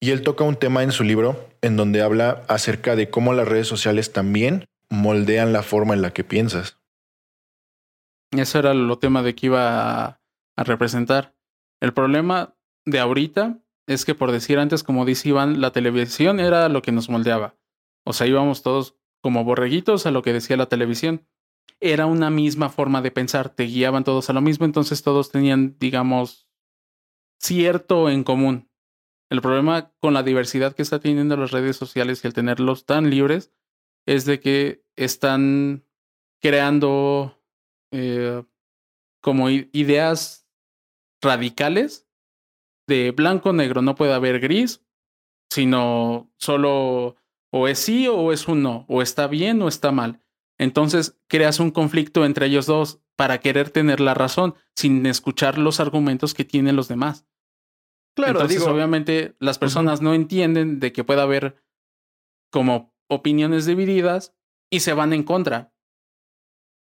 Y él toca un tema en su libro en donde habla acerca de cómo las redes sociales también moldean la forma en la que piensas. Eso era lo tema de que iba a, a representar. El problema de ahorita es que, por decir antes, como dice Iván, la televisión era lo que nos moldeaba. O sea, íbamos todos como borreguitos a lo que decía la televisión. Era una misma forma de pensar, te guiaban todos a lo mismo, entonces todos tenían, digamos, cierto en común. El problema con la diversidad que está teniendo las redes sociales y el tenerlos tan libres es de que están creando eh, como ideas radicales de blanco negro no puede haber gris sino solo o es sí o es un no o está bien o está mal entonces creas un conflicto entre ellos dos para querer tener la razón sin escuchar los argumentos que tienen los demás Claro, entonces, digo, obviamente, las personas no entienden de que pueda haber como opiniones divididas y se van en contra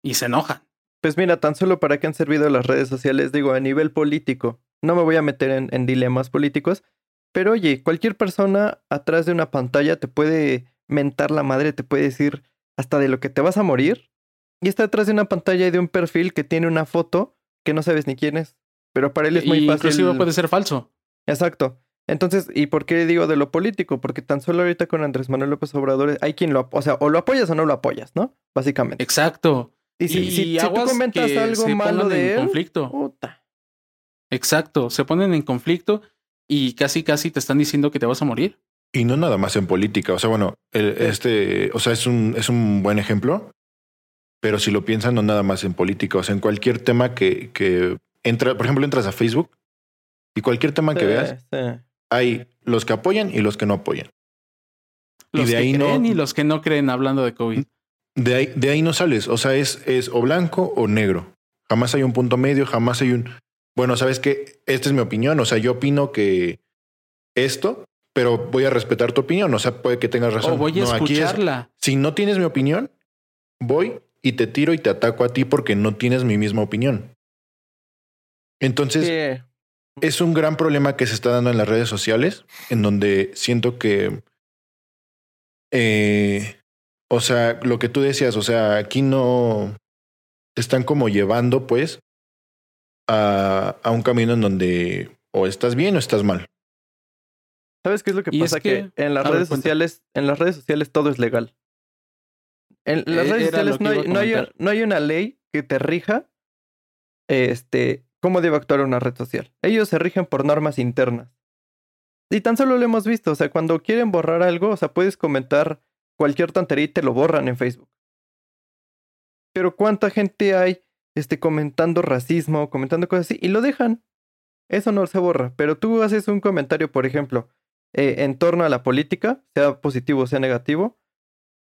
y se enojan. Pues mira, tan solo para qué han servido las redes sociales, digo, a nivel político. No me voy a meter en, en dilemas políticos, pero oye, cualquier persona atrás de una pantalla te puede mentar la madre, te puede decir hasta de lo que te vas a morir. Y está atrás de una pantalla y de un perfil que tiene una foto que no sabes ni quién es. Pero para él es muy Y fácil. inclusive puede ser falso. Exacto. Entonces, ¿y por qué digo de lo político? Porque tan solo ahorita con Andrés Manuel López Obrador hay quien lo, o sea, o lo apoyas o no lo apoyas, ¿no? Básicamente. Exacto. Y si, y si- si tú comentas algo malo de en él, conflicto. puta. Exacto. Se ponen en conflicto y casi casi te están diciendo que te vas a morir. Y no nada más en política. O sea, bueno, el- este, o sea, es un, es un buen ejemplo. Pero si lo piensan, no nada más en política. O sea, en cualquier tema que, que entra, por ejemplo, entras a Facebook y cualquier tema que veas, sí. hay los que apoyan y los que no apoyan. Y Los de que ahí no- creen y los que no creen hablando de COVID. De ahí, de ahí no sales. O sea, es, es o blanco o negro. Jamás hay un punto medio, jamás hay un. Bueno, sabes que esta es mi opinión. O sea, yo opino que esto, pero voy a respetar tu opinión. O sea, puede que tengas razón. O voy a No, aquí es- escucharla. si no tienes mi opinión, voy y te tiro y te ataco a ti porque no tienes mi misma opinión. Entonces, Sí. es un gran problema que se está dando en las redes sociales, en donde siento que, eh, o sea, lo que tú decías, o sea, aquí no te están como llevando, pues, a, a un camino en donde o estás bien o estás mal. ¿Sabes qué es lo que Y es pasa? Que, que- en las ver, redes sociales, en las redes sociales todo es legal. En las Eh, redes sociales no hay, no hay una ley que te rija este, cómo debe actuar una red social. Ellos se rigen por normas internas. Y tan solo lo hemos visto. O sea, cuando quieren borrar algo, o sea, puedes comentar cualquier tontería y te lo borran en Facebook. Pero ¿cuánta gente hay este, comentando racismo, comentando cosas así? Y lo dejan. Eso no se borra. Pero tú haces un comentario, por ejemplo, eh, en torno a la política, sea positivo o sea negativo,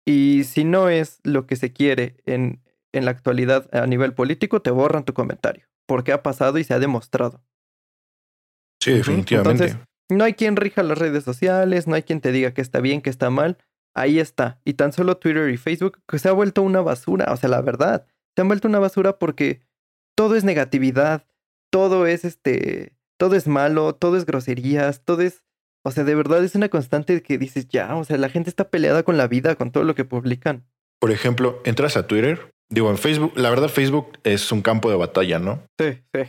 y si no es lo que se quiere en, en la actualidad a nivel político, te borran tu comentario, porque ha pasado y se ha demostrado. Sí, definitivamente. Entonces, No hay quien rija las redes sociales, no hay quien te diga que está bien, que está mal. Ahí está. Y tan solo Twitter y Facebook, que se ha vuelto una basura. O sea, la verdad, se han vuelto una basura porque todo es negatividad, todo es este, todo es malo, todo es groserías, todo es, o sea, de verdad es una constante que dices, ya, o sea, la gente está peleada con la vida, con todo lo que publican. Por ejemplo, entras a Twitter, digo en Facebook, la verdad Facebook es un campo de batalla, ¿no? Sí, sí.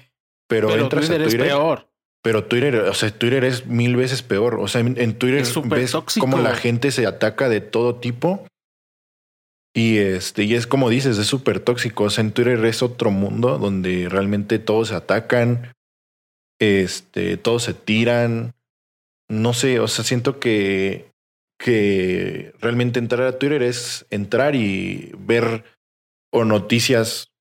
Pero, Pero entras Twitter a es Twitter, peor. pero Twitter, o sea, Twitter es mil veces peor. O sea, en, en Twitter Es ves tóxico. cómo la gente se ataca de todo tipo. Y este, y es como dices, es súper tóxico. O sea, en Twitter es otro mundo donde realmente todos se atacan, este, todos se tiran. No sé, o sea, siento que, que realmente entrar a Twitter es entrar y ver o noticias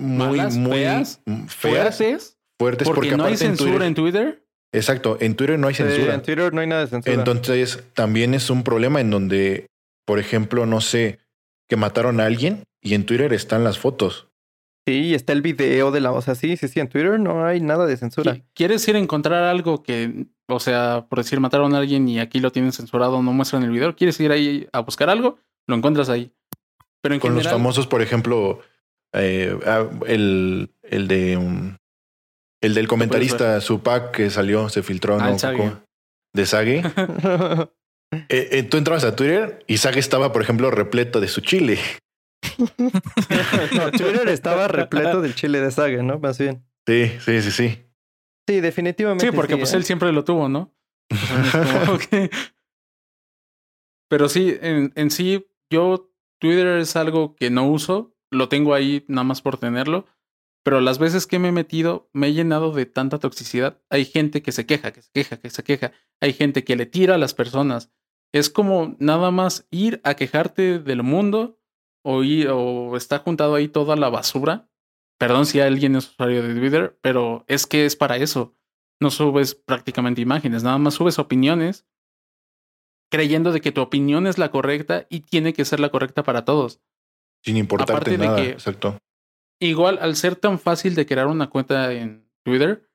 muy, Malas, muy feas, feas, Fuertes. fuertes, Porque, no hay aparte en censura Twitter- en Twitter. Exacto, en Twitter no hay Sí, censura. en Twitter no hay nada de censura. Entonces, también es un problema en donde, por ejemplo, no sé, que mataron a alguien y en Twitter están las fotos. sí, está el video de la, o sea, sí, sí, sí, en Twitter no hay nada de censura. Qui- ¿Quieres ir a encontrar algo que, o sea, por decir mataron a alguien y aquí lo tienen censurado, no muestran el video? ¿Quieres ir ahí a buscar algo? Lo encuentras ahí. Pero en Con los famosos, por ejemplo, eh, ah, el, el de um, el del comentarista Supac que salió, se filtró, Ah, ¿no? De Sage. Eh, eh, tú entrabas a Twitter y Sage estaba, por ejemplo, repleto de su chile. no, Twitter estaba repleto del chile de saga, ¿no? Más bien. Sí, sí, sí, sí. Sí, definitivamente. Sí, porque pues ¿eh? él siempre lo tuvo, ¿no? Como Pero sí, en, en sí, yo Twitter es algo que no uso, lo tengo ahí nada más por tenerlo, pero las veces que me he metido me he llenado de tanta toxicidad. Hay gente que se queja, que se queja, que se queja, hay gente que le tira a las personas. Es como nada más ir a quejarte del mundo o, ir, o está juntado ahí toda la basura. Perdón si alguien es usuario de Twitter, pero es que es para eso no subes prácticamente imágenes, nada más subes opiniones creyendo de que tu opinión es la correcta y tiene que ser la correcta para todos. Sin importarte Aparte de nada. que- Exacto. Igual, al ser tan fácil de crear una cuenta en Twitter,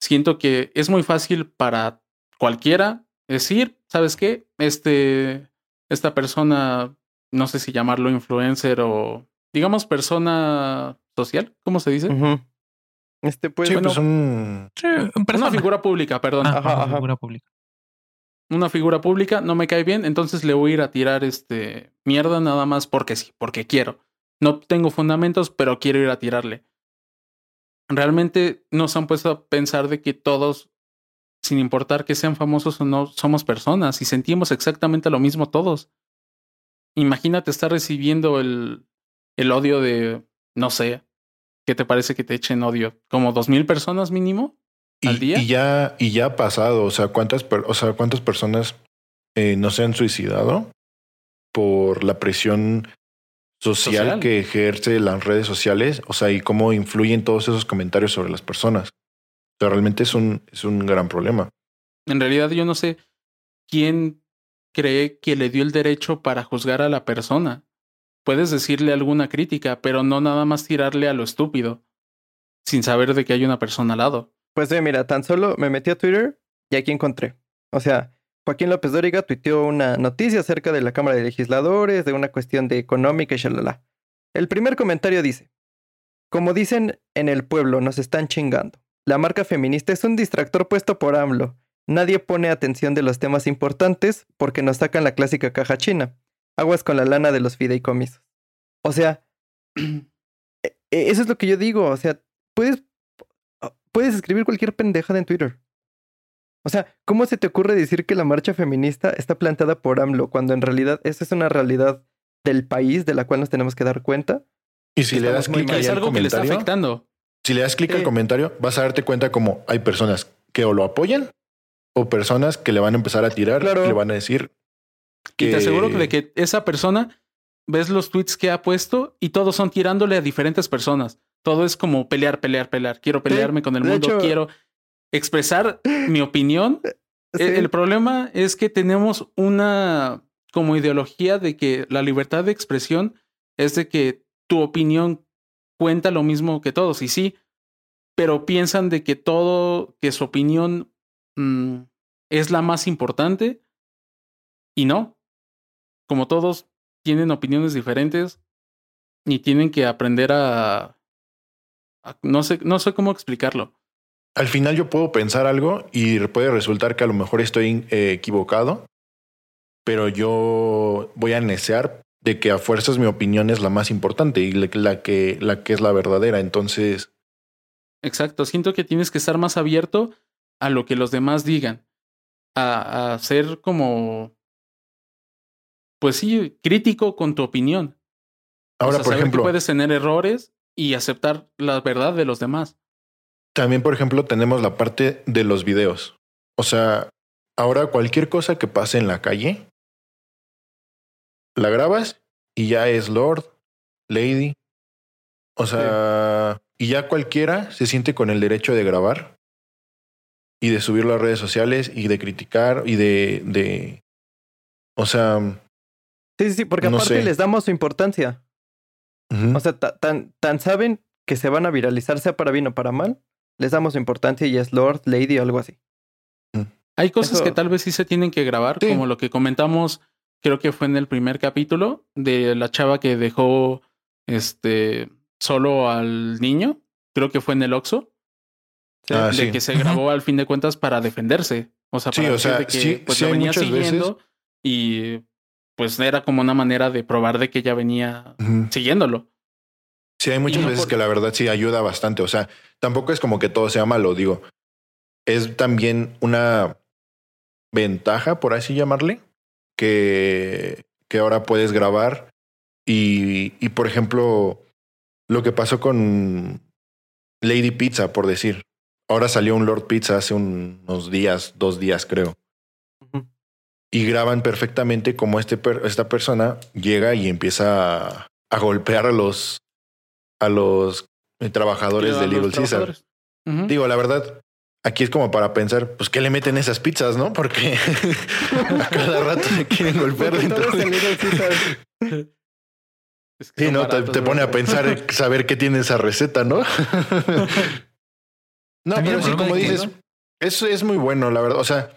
siento que es muy fácil para cualquiera decir, ¿sabes qué? Este, esta persona, no sé si llamarlo influencer o, digamos, persona social, ¿cómo se dice? Este, pues, sí, bueno, pues un... Sí, Una figura pública, perdón. Ah, Ajá, ajá, ajá. figura pública. una figura pública, no me cae bien, entonces le voy a ir a tirar este mierda nada más porque sí, porque quiero. No tengo fundamentos, pero quiero ir a tirarle. Realmente nos han puesto a pensar de que todos, sin importar que sean famosos o no, somos personas y sentimos exactamente lo mismo todos. Imagínate estar recibiendo el, el odio de, no sé, ¿qué te parece que te echen odio? ¿Como dos mil personas mínimo? ¿Al Y, día? y ya, y ya ha pasado. O sea, cuántas, per- o sea, cuántas personas eh, no se han suicidado por la presión social, Social. que ejerce las redes sociales. O sea, y cómo influyen todos esos comentarios sobre las personas. O sea, realmente es un, es un gran problema. En realidad yo no sé quién cree que le dio el derecho para juzgar a la persona. Puedes decirle alguna crítica, pero no nada más tirarle a lo estúpido, sin saber de que hay una persona al lado. Pues eh, mira, tan solo me metí a Twitter y aquí encontré. O sea, Joaquín López Dóriga tuiteó una noticia acerca de la Cámara de Legisladores, de una cuestión de económica y shalala. El primer comentario dice, como dicen en el pueblo, nos están chingando. La marca feminista es un distractor puesto por AMLO. Nadie pone atención de los temas importantes porque nos sacan la clásica caja china. Aguas con la lana de los fideicomisos. O sea, e- e- eso es lo que yo digo. O sea, puedes puedes escribir cualquier pendejada en Twitter. O sea, ¿cómo se te ocurre decir que la marcha feminista está plantada por AMLO cuando en realidad esa es una realidad del país de la cual nos tenemos que dar cuenta? Y si le das clic al algo que le está comentario, afectando. si le das clic al comentario, vas a darte cuenta como hay personas que o lo apoyan o personas que le van a empezar a tirar Claro. y le van a decir Y te aseguro que- de que esa persona ves los tweets que ha puesto y todos son tirándole a diferentes personas. Todo es como pelear, pelear, pelear. Quiero pelearme con el mundo, hecho- quiero expresar mi opinión. Sí. E- El problema es que tenemos una como ideología de que la libertad de expresión es de que tu opinión cuenta lo mismo que todos, y sí, pero piensan de que todo, que su opinión mm, es la más importante, y no. Como todos tienen opiniones diferentes y tienen que aprender a, a- no sé, no sé cómo explicarlo. Al final yo puedo pensar algo y puede resultar que a lo mejor estoy eh, equivocado, pero yo voy a necear de que a fuerzas mi opinión es la más importante y la, que, la que es la verdadera. Entonces, Exacto, siento que tienes que estar más abierto a lo que los demás digan, a, a ser como, pues sí, crítico con tu opinión. O ahora, sea, por saber que ejemplo, puedes tener errores y aceptar la verdad de los demás. También, por ejemplo, tenemos la parte de los videos. O sea, ahora cualquier cosa que pase en la calle, la grabas y ya es Lord, Lady. O sea, y ya cualquiera se siente con el derecho de grabar y de subirlo a redes sociales y de criticar y de, de o sea, Sí, sí, sí, porque No aparte sé. les damos su importancia. O sea, ta- tan, tan saben que se van a viralizar, sea para bien o para mal, les damos importancia y es Lord, Lady o algo así. Hay cosas Eso- que tal vez sí se tienen que grabar, Sí. como lo que comentamos, creo que fue en el primer capítulo, de la chava que dejó este solo al niño, creo que fue en el Oxxo, Ah, de sí. que se grabó al fin de cuentas para defenderse. O sea, Sí, para o sea, de que sí- pues, lo venía veces- siguiendo y pues era como una manera de probar de que ella venía siguiéndolo. Sí, hay muchas no veces por- que la verdad sí ayuda bastante. O sea, tampoco es como que todo sea malo, digo. Es también una ventaja, por así llamarle, que, que ahora puedes grabar y, y, por ejemplo, lo que pasó con Lady Pizza, por decir. Ahora salió un Lord Pizza hace unos días, dos días creo. Y graban perfectamente como este esta persona llega y empieza a, a golpear a los a los eh, trabajadores de Little Caesar. Digo, la verdad, aquí es como para pensar, pues, ¿qué le meten esas pizzas, no? Porque a cada rato se quieren golpear dentro es de... que Sí, no, te, baratos, te pone a pensar, saber qué tiene esa receta, ¿no? no, pero sí, como dices, es, es muy bueno, la verdad. O sea,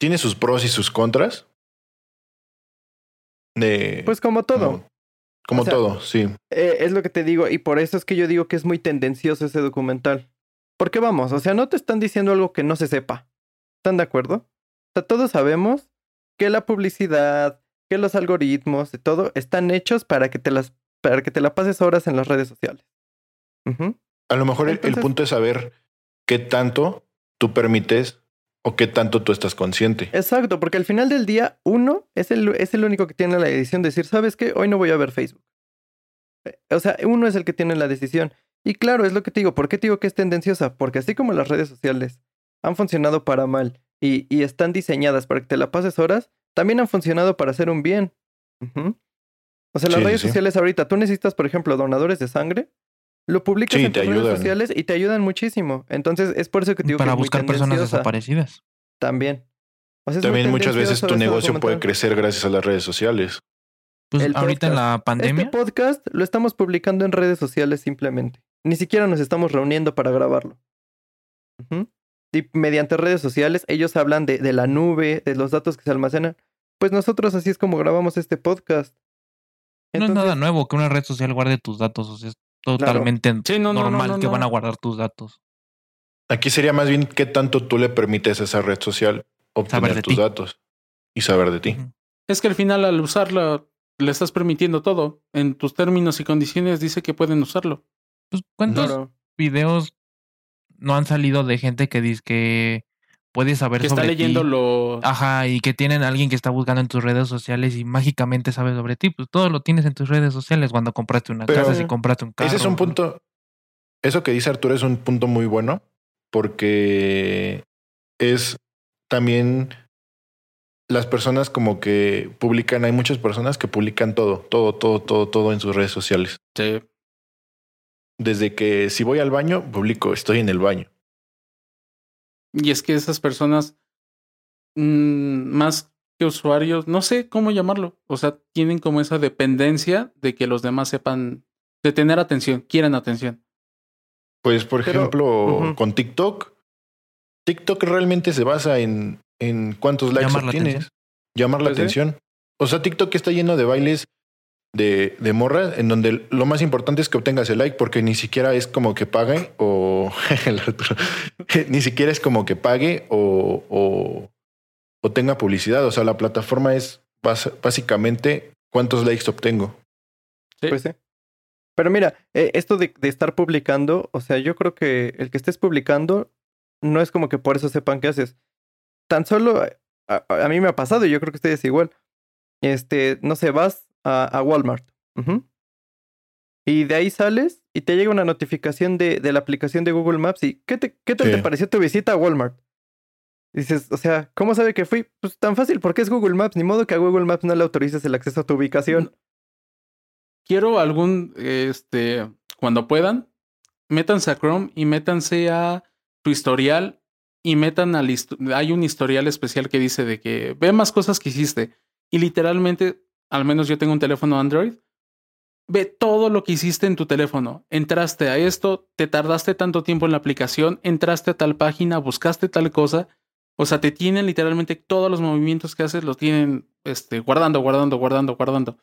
tiene sus pros y sus contras. De, Pues como todo. Como O sea, todo, sí. Eh, es lo que te digo, y por eso es que yo digo que es muy tendencioso ese documental. Porque vamos, o sea, no te están diciendo algo que no se sepa. ¿Están de acuerdo? O sea, todos sabemos que la publicidad, que los algoritmos y todo están hechos para que te las, para que te la pases horas en las redes sociales. A lo mejor el- punto es saber qué tanto tú permites o qué tanto tú estás consciente. Exacto, porque al final del día, uno es el, es el único que tiene la decisión de decir, ¿sabes qué? Hoy no voy a ver Facebook. Eh, O sea, uno es el que tiene la decisión. Y claro, es lo que te digo. ¿Por qué te digo que es tendenciosa? Porque así como las redes sociales han funcionado para mal y, y están diseñadas para que te la pases horas, también han funcionado para hacer un bien. O sea, las sí, redes sí. sociales ahorita, tú necesitas, por ejemplo, donadores de sangre, lo publicas Sí, en tus redes ayudan. sociales y te ayudan muchísimo. Entonces, es por eso que te digo para que es muy buscar personas desaparecidas. También. O sea, También muchas veces tu negocio puede crecer gracias a las redes sociales. Pues El ahorita en la pandemia, Este podcast lo estamos publicando en redes sociales simplemente. Ni siquiera nos estamos reuniendo para grabarlo. Y mediante redes sociales ellos hablan de, de la nube, de los datos que se almacenan. Pues nosotros así es como grabamos este podcast. no es nada nuevo que una red social guarde tus datos. O sea, totalmente Sí, no, no, no, normal no, que van a guardar tus datos. Aquí sería más bien qué tanto tú le permites a esa red social obtener tus ti. datos y saber de ti. Es que al final al usarla le estás permitiendo todo. En tus términos y condiciones dice que pueden usarlo. Pues, ¿cuántos videos no han salido de gente que dice que puede saber Que está leyendo ti. lo. Ajá, y que tienen a alguien que está buscando en tus redes sociales y mágicamente sabe sobre ti. Pues todo lo tienes en tus redes sociales cuando compraste una Pero casa, si compraste un carro. Ese es un punto. Eso que dice Arturo es un punto muy bueno porque es también las personas como que publican, hay muchas personas que publican todo, todo, todo, todo, todo en sus redes sociales. Sí. Desde que si voy al baño, publico, estoy en el baño. Y es que esas personas, mm, más que usuarios, no sé cómo llamarlo. O sea, tienen como esa dependencia de que los demás sepan, de tener atención, quieran atención. Pues, por Pero, ejemplo, con TikTok, TikTok realmente se basa en, en cuántos likes Llamar la obtienes, llamar la Pues sí. atención. O sea, TikTok está lleno de bailes de, de morras en donde lo más importante es que obtengas el like porque ni siquiera es como que pague o el Arturo, ni siquiera es como que pague o, o, o tenga publicidad. O sea, la plataforma es bas- básicamente cuántos likes obtengo. Sí. Pues sí. Pero mira, eh, esto de, de estar publicando, o sea, yo creo que el que estés publicando no es como que por eso sepan qué haces. Tan solo a, a- a mí me ha pasado y yo creo que ustedes igual. Este, no sé, vas a, a Walmart. Y de ahí sales y te llega una notificación de, de la aplicación de Google Maps y ¿qué, te, qué tal Sí. te pareció tu visita a Walmart? Dices, o sea, ¿cómo sabe que fui? Pues tan fácil, porque es Google Maps, ni modo que a Google Maps no le autorices el acceso a tu ubicación. Quiero algún, este, cuando puedan, métanse a Chrome y métanse a tu historial y metan al, hay un historial especial que dice de que ve más cosas que hiciste y literalmente, al menos yo tengo un teléfono Android, ve todo lo que hiciste en tu teléfono. Entraste a esto, te tardaste tanto tiempo en la aplicación, entraste a tal página, buscaste tal cosa. O sea, te tienen literalmente todos los movimientos que haces, los tienen este, guardando, guardando, guardando, guardando.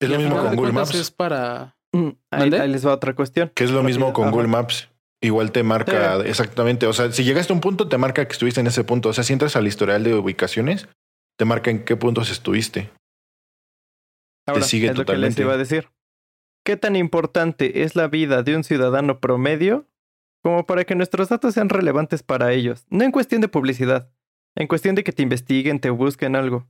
Es Y lo mismo con Google Maps. Es para. Mm, Ahí, les va otra cuestión. Que es lo mismo con ajá. Google Maps. Igual te marca exactamente. O sea, si llegaste a un punto, te marca que estuviste en ese punto. O sea, si entras al historial de ubicaciones, te marca en qué puntos estuviste. Ahora, sigue es lo que les totalmente. iba a decir. ¿Qué tan importante es la vida de un ciudadano promedio como para que nuestros datos sean relevantes para ellos? No en cuestión de publicidad, en cuestión de que te investiguen, te busquen algo.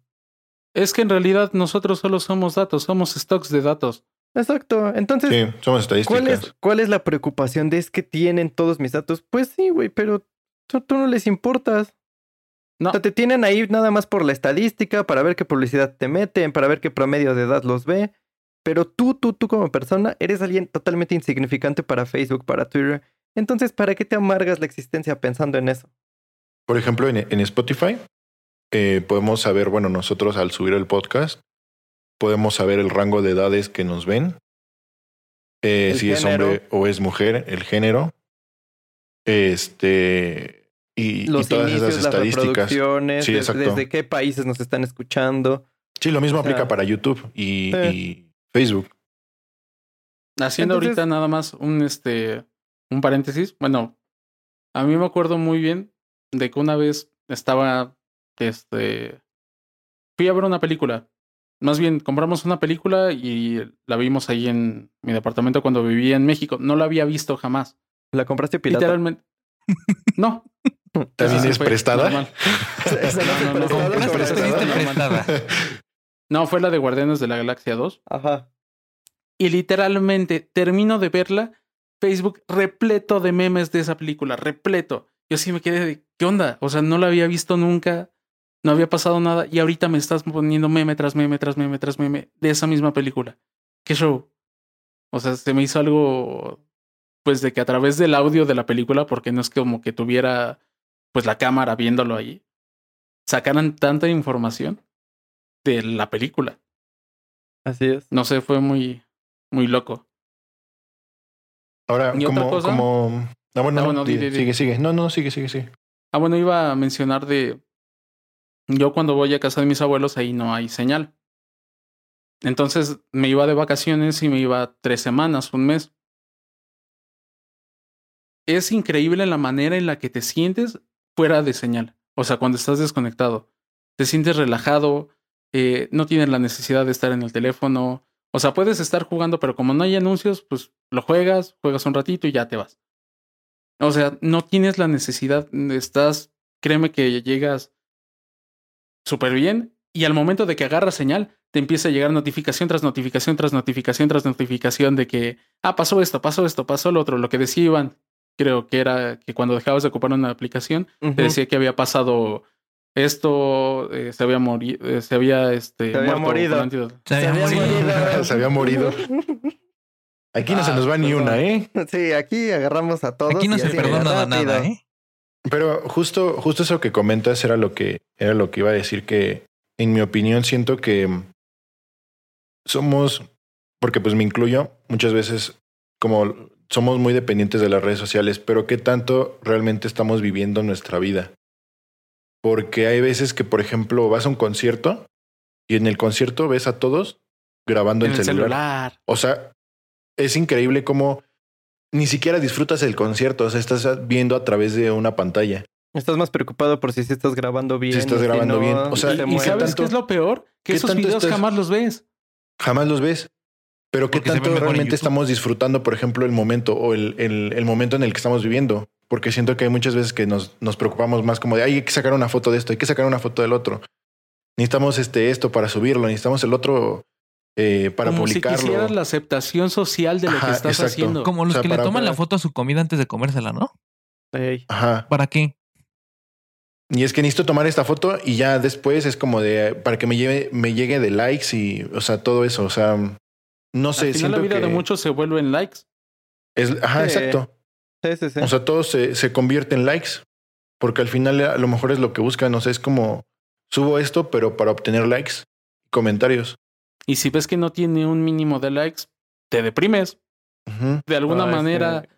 Es que en realidad nosotros solo somos datos, somos stocks de datos. Exacto. Entonces, Sí, somos ¿cuál, es, ¿cuál es la preocupación de es que tienen todos mis datos? Pues sí, güey, pero tú, tú no les importas. No, O sea, te tienen ahí nada más por la estadística, para ver qué publicidad te meten, para ver qué promedio de edad los ve. Pero tú, tú, tú como persona, eres alguien totalmente insignificante para Facebook, para Twitter. Entonces, ¿para qué te amargas la existencia pensando en eso? Por ejemplo, en, en Spotify eh, podemos saber, bueno, nosotros al subir el podcast, podemos saber el rango de edades que nos ven. eh, si es hombre o es mujer, el género. Este. Y, y Los todas inicios, esas las estadísticas. reproducciones, Sí, des- exacto. desde qué países nos están escuchando. Sí, lo mismo O sea, aplica para YouTube y, eh. y Facebook. haciendo entonces- ahorita nada más un este un paréntesis. Bueno, a mí me acuerdo muy bien de que una vez estaba este fui a ver una película. Más bien, compramos una película y la vimos ahí en mi departamento cuando vivía en México. No la había visto jamás. ¿La compraste pirata? Literalmente. No. ¿También es prestada. No, fue la de Guardianes de la Galaxia 2. Ajá. Y literalmente termino de verla, Facebook repleto de memes de esa película, repleto. Yo sí me quedé de, ¿qué onda? O sea, no la había visto nunca, no había pasado nada y ahorita me estás poniendo meme tras meme tras meme tras meme de esa misma película. ¿Qué show? O sea, se me hizo algo, pues de que a través del audio de la película, porque no es como que tuviera, pues la cámara viéndolo ahí, sacaran tanta información de la película. Así es. No sé, fue muy, muy loco. Ahora, ¿Y otra como, cosa? como. Ah, bueno, Ah, no, bueno, di, di- di, di. sigue, sigue. No, no, sigue, sigue, sigue. Ah, bueno, iba a mencionar de. Yo cuando voy a casa de mis abuelos, ahí no hay señal. Entonces me iba de vacaciones y me iba tres semanas, un mes. Es increíble la manera en la que te sientes fuera de señal. O sea, cuando estás desconectado. Te sientes relajado, eh, no tienes la necesidad de estar en el teléfono. O sea, puedes estar jugando, pero como no hay anuncios, pues lo juegas, juegas un ratito y ya te vas. O sea, no tienes la necesidad, estás, créeme que llegas súper bien y al momento de que agarras señal, te empieza a llegar notificación tras notificación tras notificación tras notificación de que, ah, pasó esto, pasó esto, pasó lo otro. Lo que decía Iván, creo que era que cuando dejabas de ocupar una aplicación, te decía que había pasado esto, eh, se había morido, se había, este, Se había morido. fulano de- Se había había morido. morido. Se había morido. Aquí no se Ah, nos va ni una, ¿eh? Sí, aquí agarramos a todos. Aquí no y se perdona nada, ¿eh? Pero justo, justo eso que comentas era lo que, era lo que iba a decir que, en mi opinión, siento que somos, porque pues me incluyo, muchas veces como somos muy dependientes de las redes sociales, pero qué tanto realmente estamos viviendo nuestra vida. Porque hay veces que, por ejemplo, vas a un concierto y en el concierto ves a todos grabando en el el celular. celular. O sea, es increíble cómo ni siquiera disfrutas el concierto, o sea, estás viendo a través de una pantalla. Estás más preocupado por si estás grabando bien. estás y grabando no, bien. O sea, se Y, sabes qué es lo peor? Que esos videos estás- jamás los ves. Jamás los ves. Pero qué tanto realmente estamos disfrutando, por ejemplo, el momento o el, el- el momento en el que estamos viviendo. Porque siento que hay muchas veces que nos, nos preocupamos más como de, "Ay, hay que sacar una foto de esto, hay que sacar una foto del otro. Necesitamos este, esto para subirlo, necesitamos el otro eh, para Como publicarlo. si quisieras la aceptación social de lo Ajá, que estás exacto. haciendo. Como los O sea, que le para- toman la foto a su comida antes de comérsela, ¿no? Ey. Ajá. ¿Para qué? Y es que necesito tomar esta foto y ya después es como de para que me lleve, me llegue de likes y, o sea, todo eso. O sea, no sé, Al final la vida que de muchos se vuelve en likes. es, ajá, Sí. exacto. Sí, sí, sí. O sea, todo se, se convierte en likes. Porque al final a lo mejor es lo que buscan. O sea, es como subo esto, pero para obtener likes y comentarios. Y si ves que no tiene un mínimo de likes, te deprimes. De alguna Ah, manera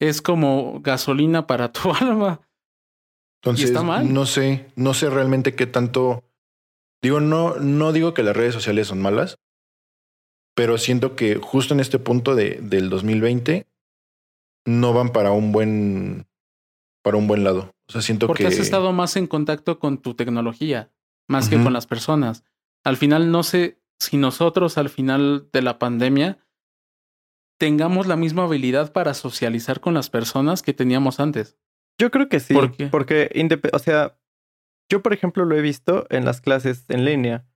es como gasolina para tu alma. Entonces, está mal? no sé, no sé realmente qué tanto. Digo, no, no digo que las redes sociales son malas, pero siento que justo en este punto de, del 2020 no van para un buen, para un buen lado. O sea, siento Porque que has estado más en contacto con tu tecnología, más que con las personas. Al final, no sé si nosotros al final de la pandemia tengamos la misma habilidad para socializar con las personas que teníamos antes. Yo creo que sí. ¿Por qué? Porque, o sea, yo por ejemplo lo he visto en las clases en línea.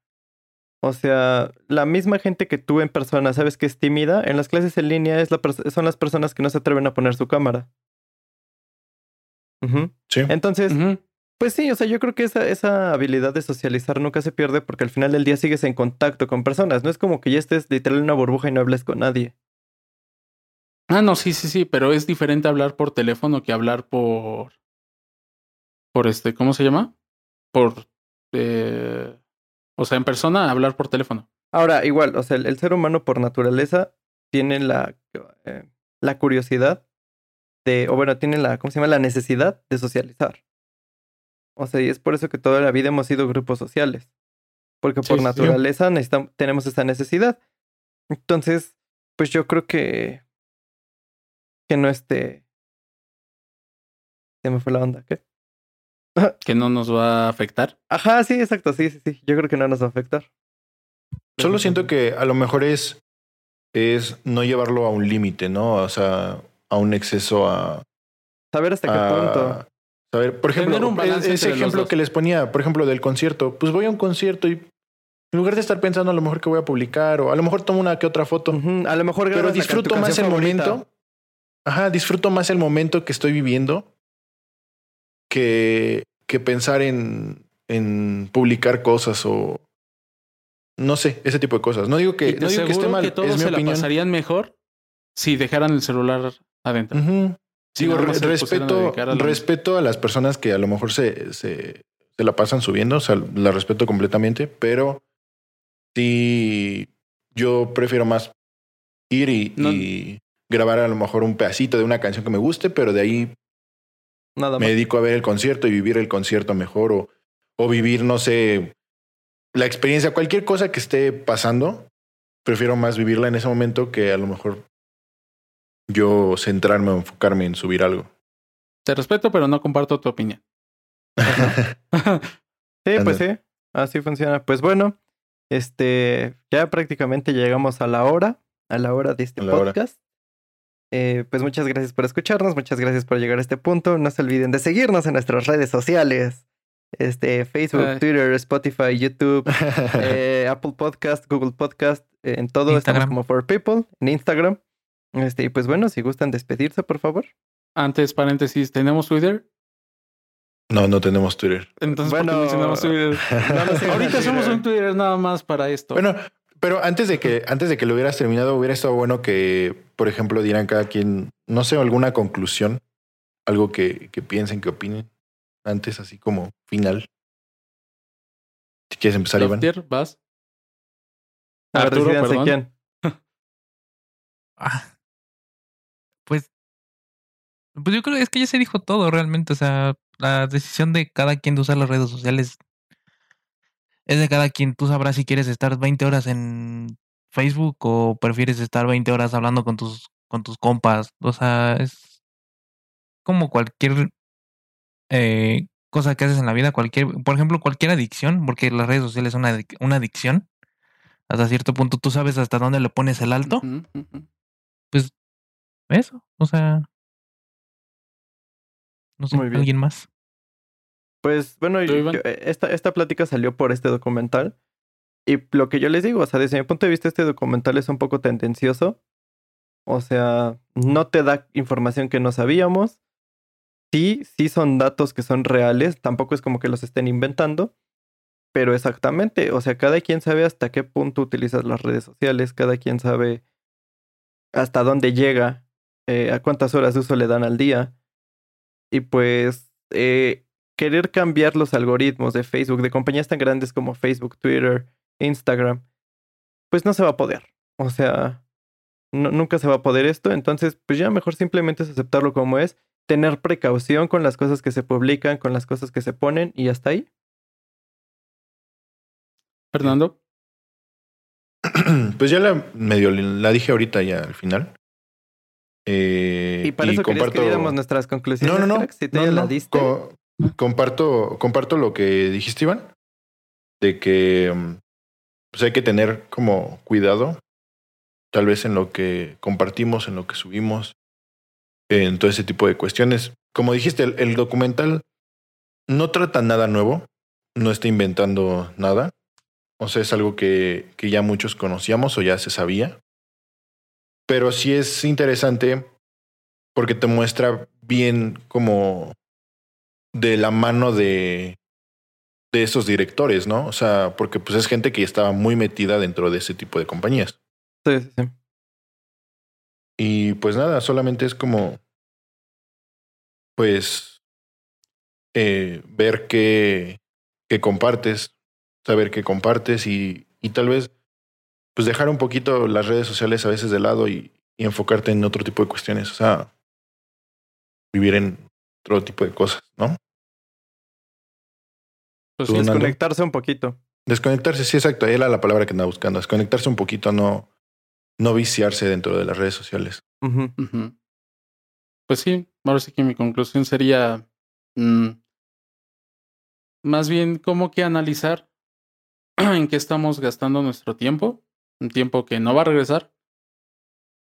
O sea, la misma gente que tú en persona sabes que es tímida, en las clases en línea es la son las personas que no se atreven a poner su cámara. Sí. Entonces, pues sí, o sea, yo creo que esa, esa habilidad de socializar nunca se pierde porque al final del día sigues en contacto con personas. No es como que ya estés literal en una burbuja y no hables con nadie. Ah, no, sí, sí, sí, pero es diferente hablar por teléfono que hablar por. Por este, ¿cómo se llama? Por. eh, o sea, en persona, hablar por teléfono. Ahora, igual, o sea, el, el ser humano por naturaleza tiene la, eh, la curiosidad de, o bueno, tiene la, ¿cómo se llama? La necesidad de socializar. O sea, y es por eso que toda la vida hemos sido grupos sociales. Porque Sí, por sí. naturaleza tenemos esa necesidad. Entonces, pues yo creo que, que no esté... Se me fue la onda, ¿qué? Que no nos va a afectar. Ajá, sí, exacto, sí, sí, sí. Yo creo que no nos va a afectar. Solo siento que a lo mejor es, es no llevarlo a un límite, ¿no? O sea, a un exceso a, Saber hasta qué a- punto. saber, por ejemplo, un ese ejemplo que les ponía, por ejemplo, del concierto, pues voy a un concierto y en lugar de estar pensando a lo mejor que voy a publicar o a lo mejor tomo una que otra foto, A lo mejor pero disfruto más el favorita. momento. Ajá, disfruto más el momento que estoy viviendo que, que pensar en, en publicar cosas o no sé, ese tipo de cosas. No digo que, no digo que esté mal, que todos es mi se la opinión. pasarían mejor si dejaran el celular adentro. Si Digo, re- respeto, a respeto a las personas que a lo mejor se, se, se la pasan subiendo, o sea, la respeto completamente, pero sí, yo prefiero más ir y, No- y grabar a lo mejor un pedacito de una canción que me guste, pero de ahí Nada me más. dedico a ver el concierto y vivir el concierto mejor o, o vivir, no sé, la experiencia, cualquier cosa que esté pasando, prefiero más vivirla en ese momento que a lo mejor yo centrarme o enfocarme en subir algo. Te respeto, pero no comparto tu opinión. Sí, pues sí, así funciona. Pues bueno, este, ya prácticamente llegamos a la hora, a la hora de este hora. Eh, pues muchas gracias por escucharnos, muchas gracias por llegar a este punto. No se olviden de seguirnos en nuestras redes sociales. Este, Facebook, Ay. Twitter, Spotify, YouTube, eh, Apple Podcast, Google Podcast, eh, en todo estamos Instagram. como For People, en Instagram. Este, y pues bueno, si gustan despedirse, por favor. Antes, paréntesis, ¿tenemos Twitter? no, no tenemos Twitter. Entonces, ¿por Bueno, qué mencionamos Twitter? no sigan Ahorita somos un Twitter nada más para esto. Bueno, pero antes de que antes de que lo hubieras terminado, hubiera estado bueno que, por ejemplo, dieran cada quien, no sé, alguna conclusión, algo que, que piensen, que opinen, antes así como final. Si quieres empezar, Iván. Vas. A ver, Arturo, perdón. quién. Ah, pues, pues yo creo que es que ya se dijo todo realmente. O sea, la decisión de cada quien de usar las redes sociales es de cada quien. Tú sabrás si quieres estar 20 horas en Facebook o prefieres estar 20 horas hablando con tus, con tus compas. O sea, es como cualquier eh, cosa que haces en la vida, cualquier, por ejemplo, cualquier adicción, porque las redes sociales son una, adic- una adicción. Hasta cierto punto tú sabes hasta dónde le pones el alto. Ujú. Eso, o sea. No sé, Muy bien. alguien más. Pues bueno, ¿Tú, yo- eh, esta, esta plática salió por este documental. Y lo que yo les digo, o sea, desde mi punto de vista, este documental es un poco tendencioso. O sea, no te da información que no sabíamos. Sí, sí son datos que son reales, tampoco es como que los estén inventando. Pero exactamente, o sea, cada quien sabe hasta qué punto utilizas las redes sociales, cada quien sabe hasta dónde llega, eh, a cuántas horas de uso le dan al día. Y pues eh, querer cambiar los algoritmos de Facebook, de compañías tan grandes como Facebook, Twitter, Instagram, pues no se va a poder. O sea, no- nunca se va a poder esto. Entonces, pues ya mejor simplemente es aceptarlo como es, tener precaución con las cosas que se publican, con las cosas que se ponen y hasta ahí. Fernando. Pues ya la medio la dije ahorita ya al final. Eh, Y para eso querías que diéramos nuestras conclusiones. No, no, no. crack, Si tú no, no, la diste. co- comparto, comparto lo que dijiste, Iván, de que mm, pues hay que tener como cuidado, tal vez en lo que compartimos, en lo que subimos, en todo ese tipo de cuestiones. Como dijiste, el, documental no trata nada nuevo, no está inventando nada. O sea, es algo que, que ya muchos conocíamos o ya se sabía. Pero sí es interesante porque te muestra bien como de la mano de, de esos directores, ¿no? O sea, porque pues es gente que estaba muy metida dentro de ese tipo de compañías. Sí, sí, sí. Y pues nada, solamente es como, pues, eh, ver qué, qué compartes, saber qué compartes y, y tal vez, pues dejar un poquito las redes sociales a veces de lado y, y enfocarte en otro tipo de cuestiones, o sea, vivir en otro tipo de cosas, ¿no? Pues Tú, sí, Nando. Desconectarse un poquito. Desconectarse, sí, exacto, ahí era la palabra que andaba buscando, desconectarse un poquito, no, no viciarse dentro de las redes sociales. Pues sí, ahora sí que mi conclusión sería mm, más bien como que analizar en qué estamos gastando nuestro tiempo, un tiempo que no va a regresar,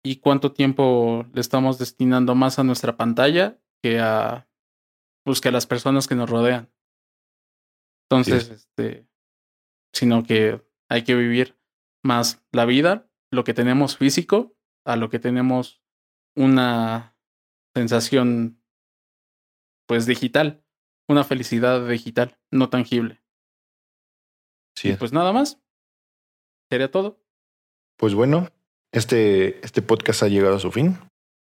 y cuánto tiempo le estamos destinando más a nuestra pantalla que a, pues, que a las personas que nos rodean. Entonces, este, sino que hay que vivir más la vida, lo que tenemos físico, a lo que tenemos una sensación pues digital, una felicidad digital, no tangible. Sí, Y pues nada más. Sería todo. Pues bueno, este, este podcast ha llegado a su fin.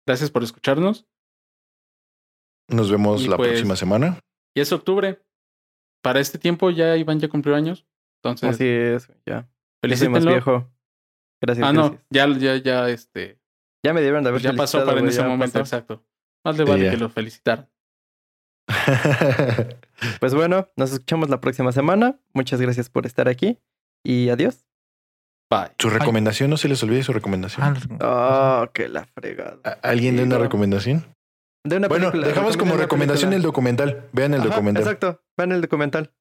Gracias por escucharnos. Nos vemos Y la pues- próxima semana. Y es octubre. Para este tiempo ya Iván ya cumplió años. Entonces, Así es, ya. Felicítenlo. viejo. Gracias, Ah, no, gracias. ya, ya, ya, este, Ya me debieron de haber ya pasó para en ese momento, pasó. exacto. Más le vale que lo felicitaran. Pues bueno, nos escuchamos la próxima semana. Muchas gracias por estar aquí y adiós. Bye. su recomendación, no se les olvide su recomendación. Ah, Oh, que la fregada. ¿A- ¿Alguien de una recomendación? De una Bueno, película, dejamos como recomendación el documental. Vean el Ajá, documental. Exacto, vean el documental.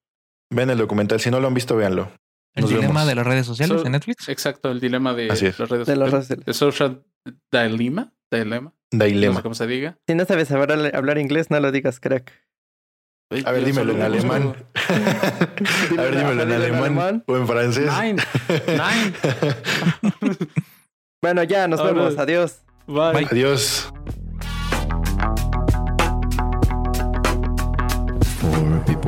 Vean el documental. Si no lo han visto, véanlo. el Nos dilema vemos. de las redes sociales So- en Netflix. Exacto, el dilema de Así es. las redes De las sociales. redes sociales. The social dilemma. No Dilema. sé cómo se diga. Si no sabes hablar, hablar inglés, no lo digas crack. A ver, dímelo en alemán. A ver, dímelo en alemán o en francés. Nine. Nine. Bueno, ya, nos vemos. Adiós. Bye. Bye. Adiós. For people.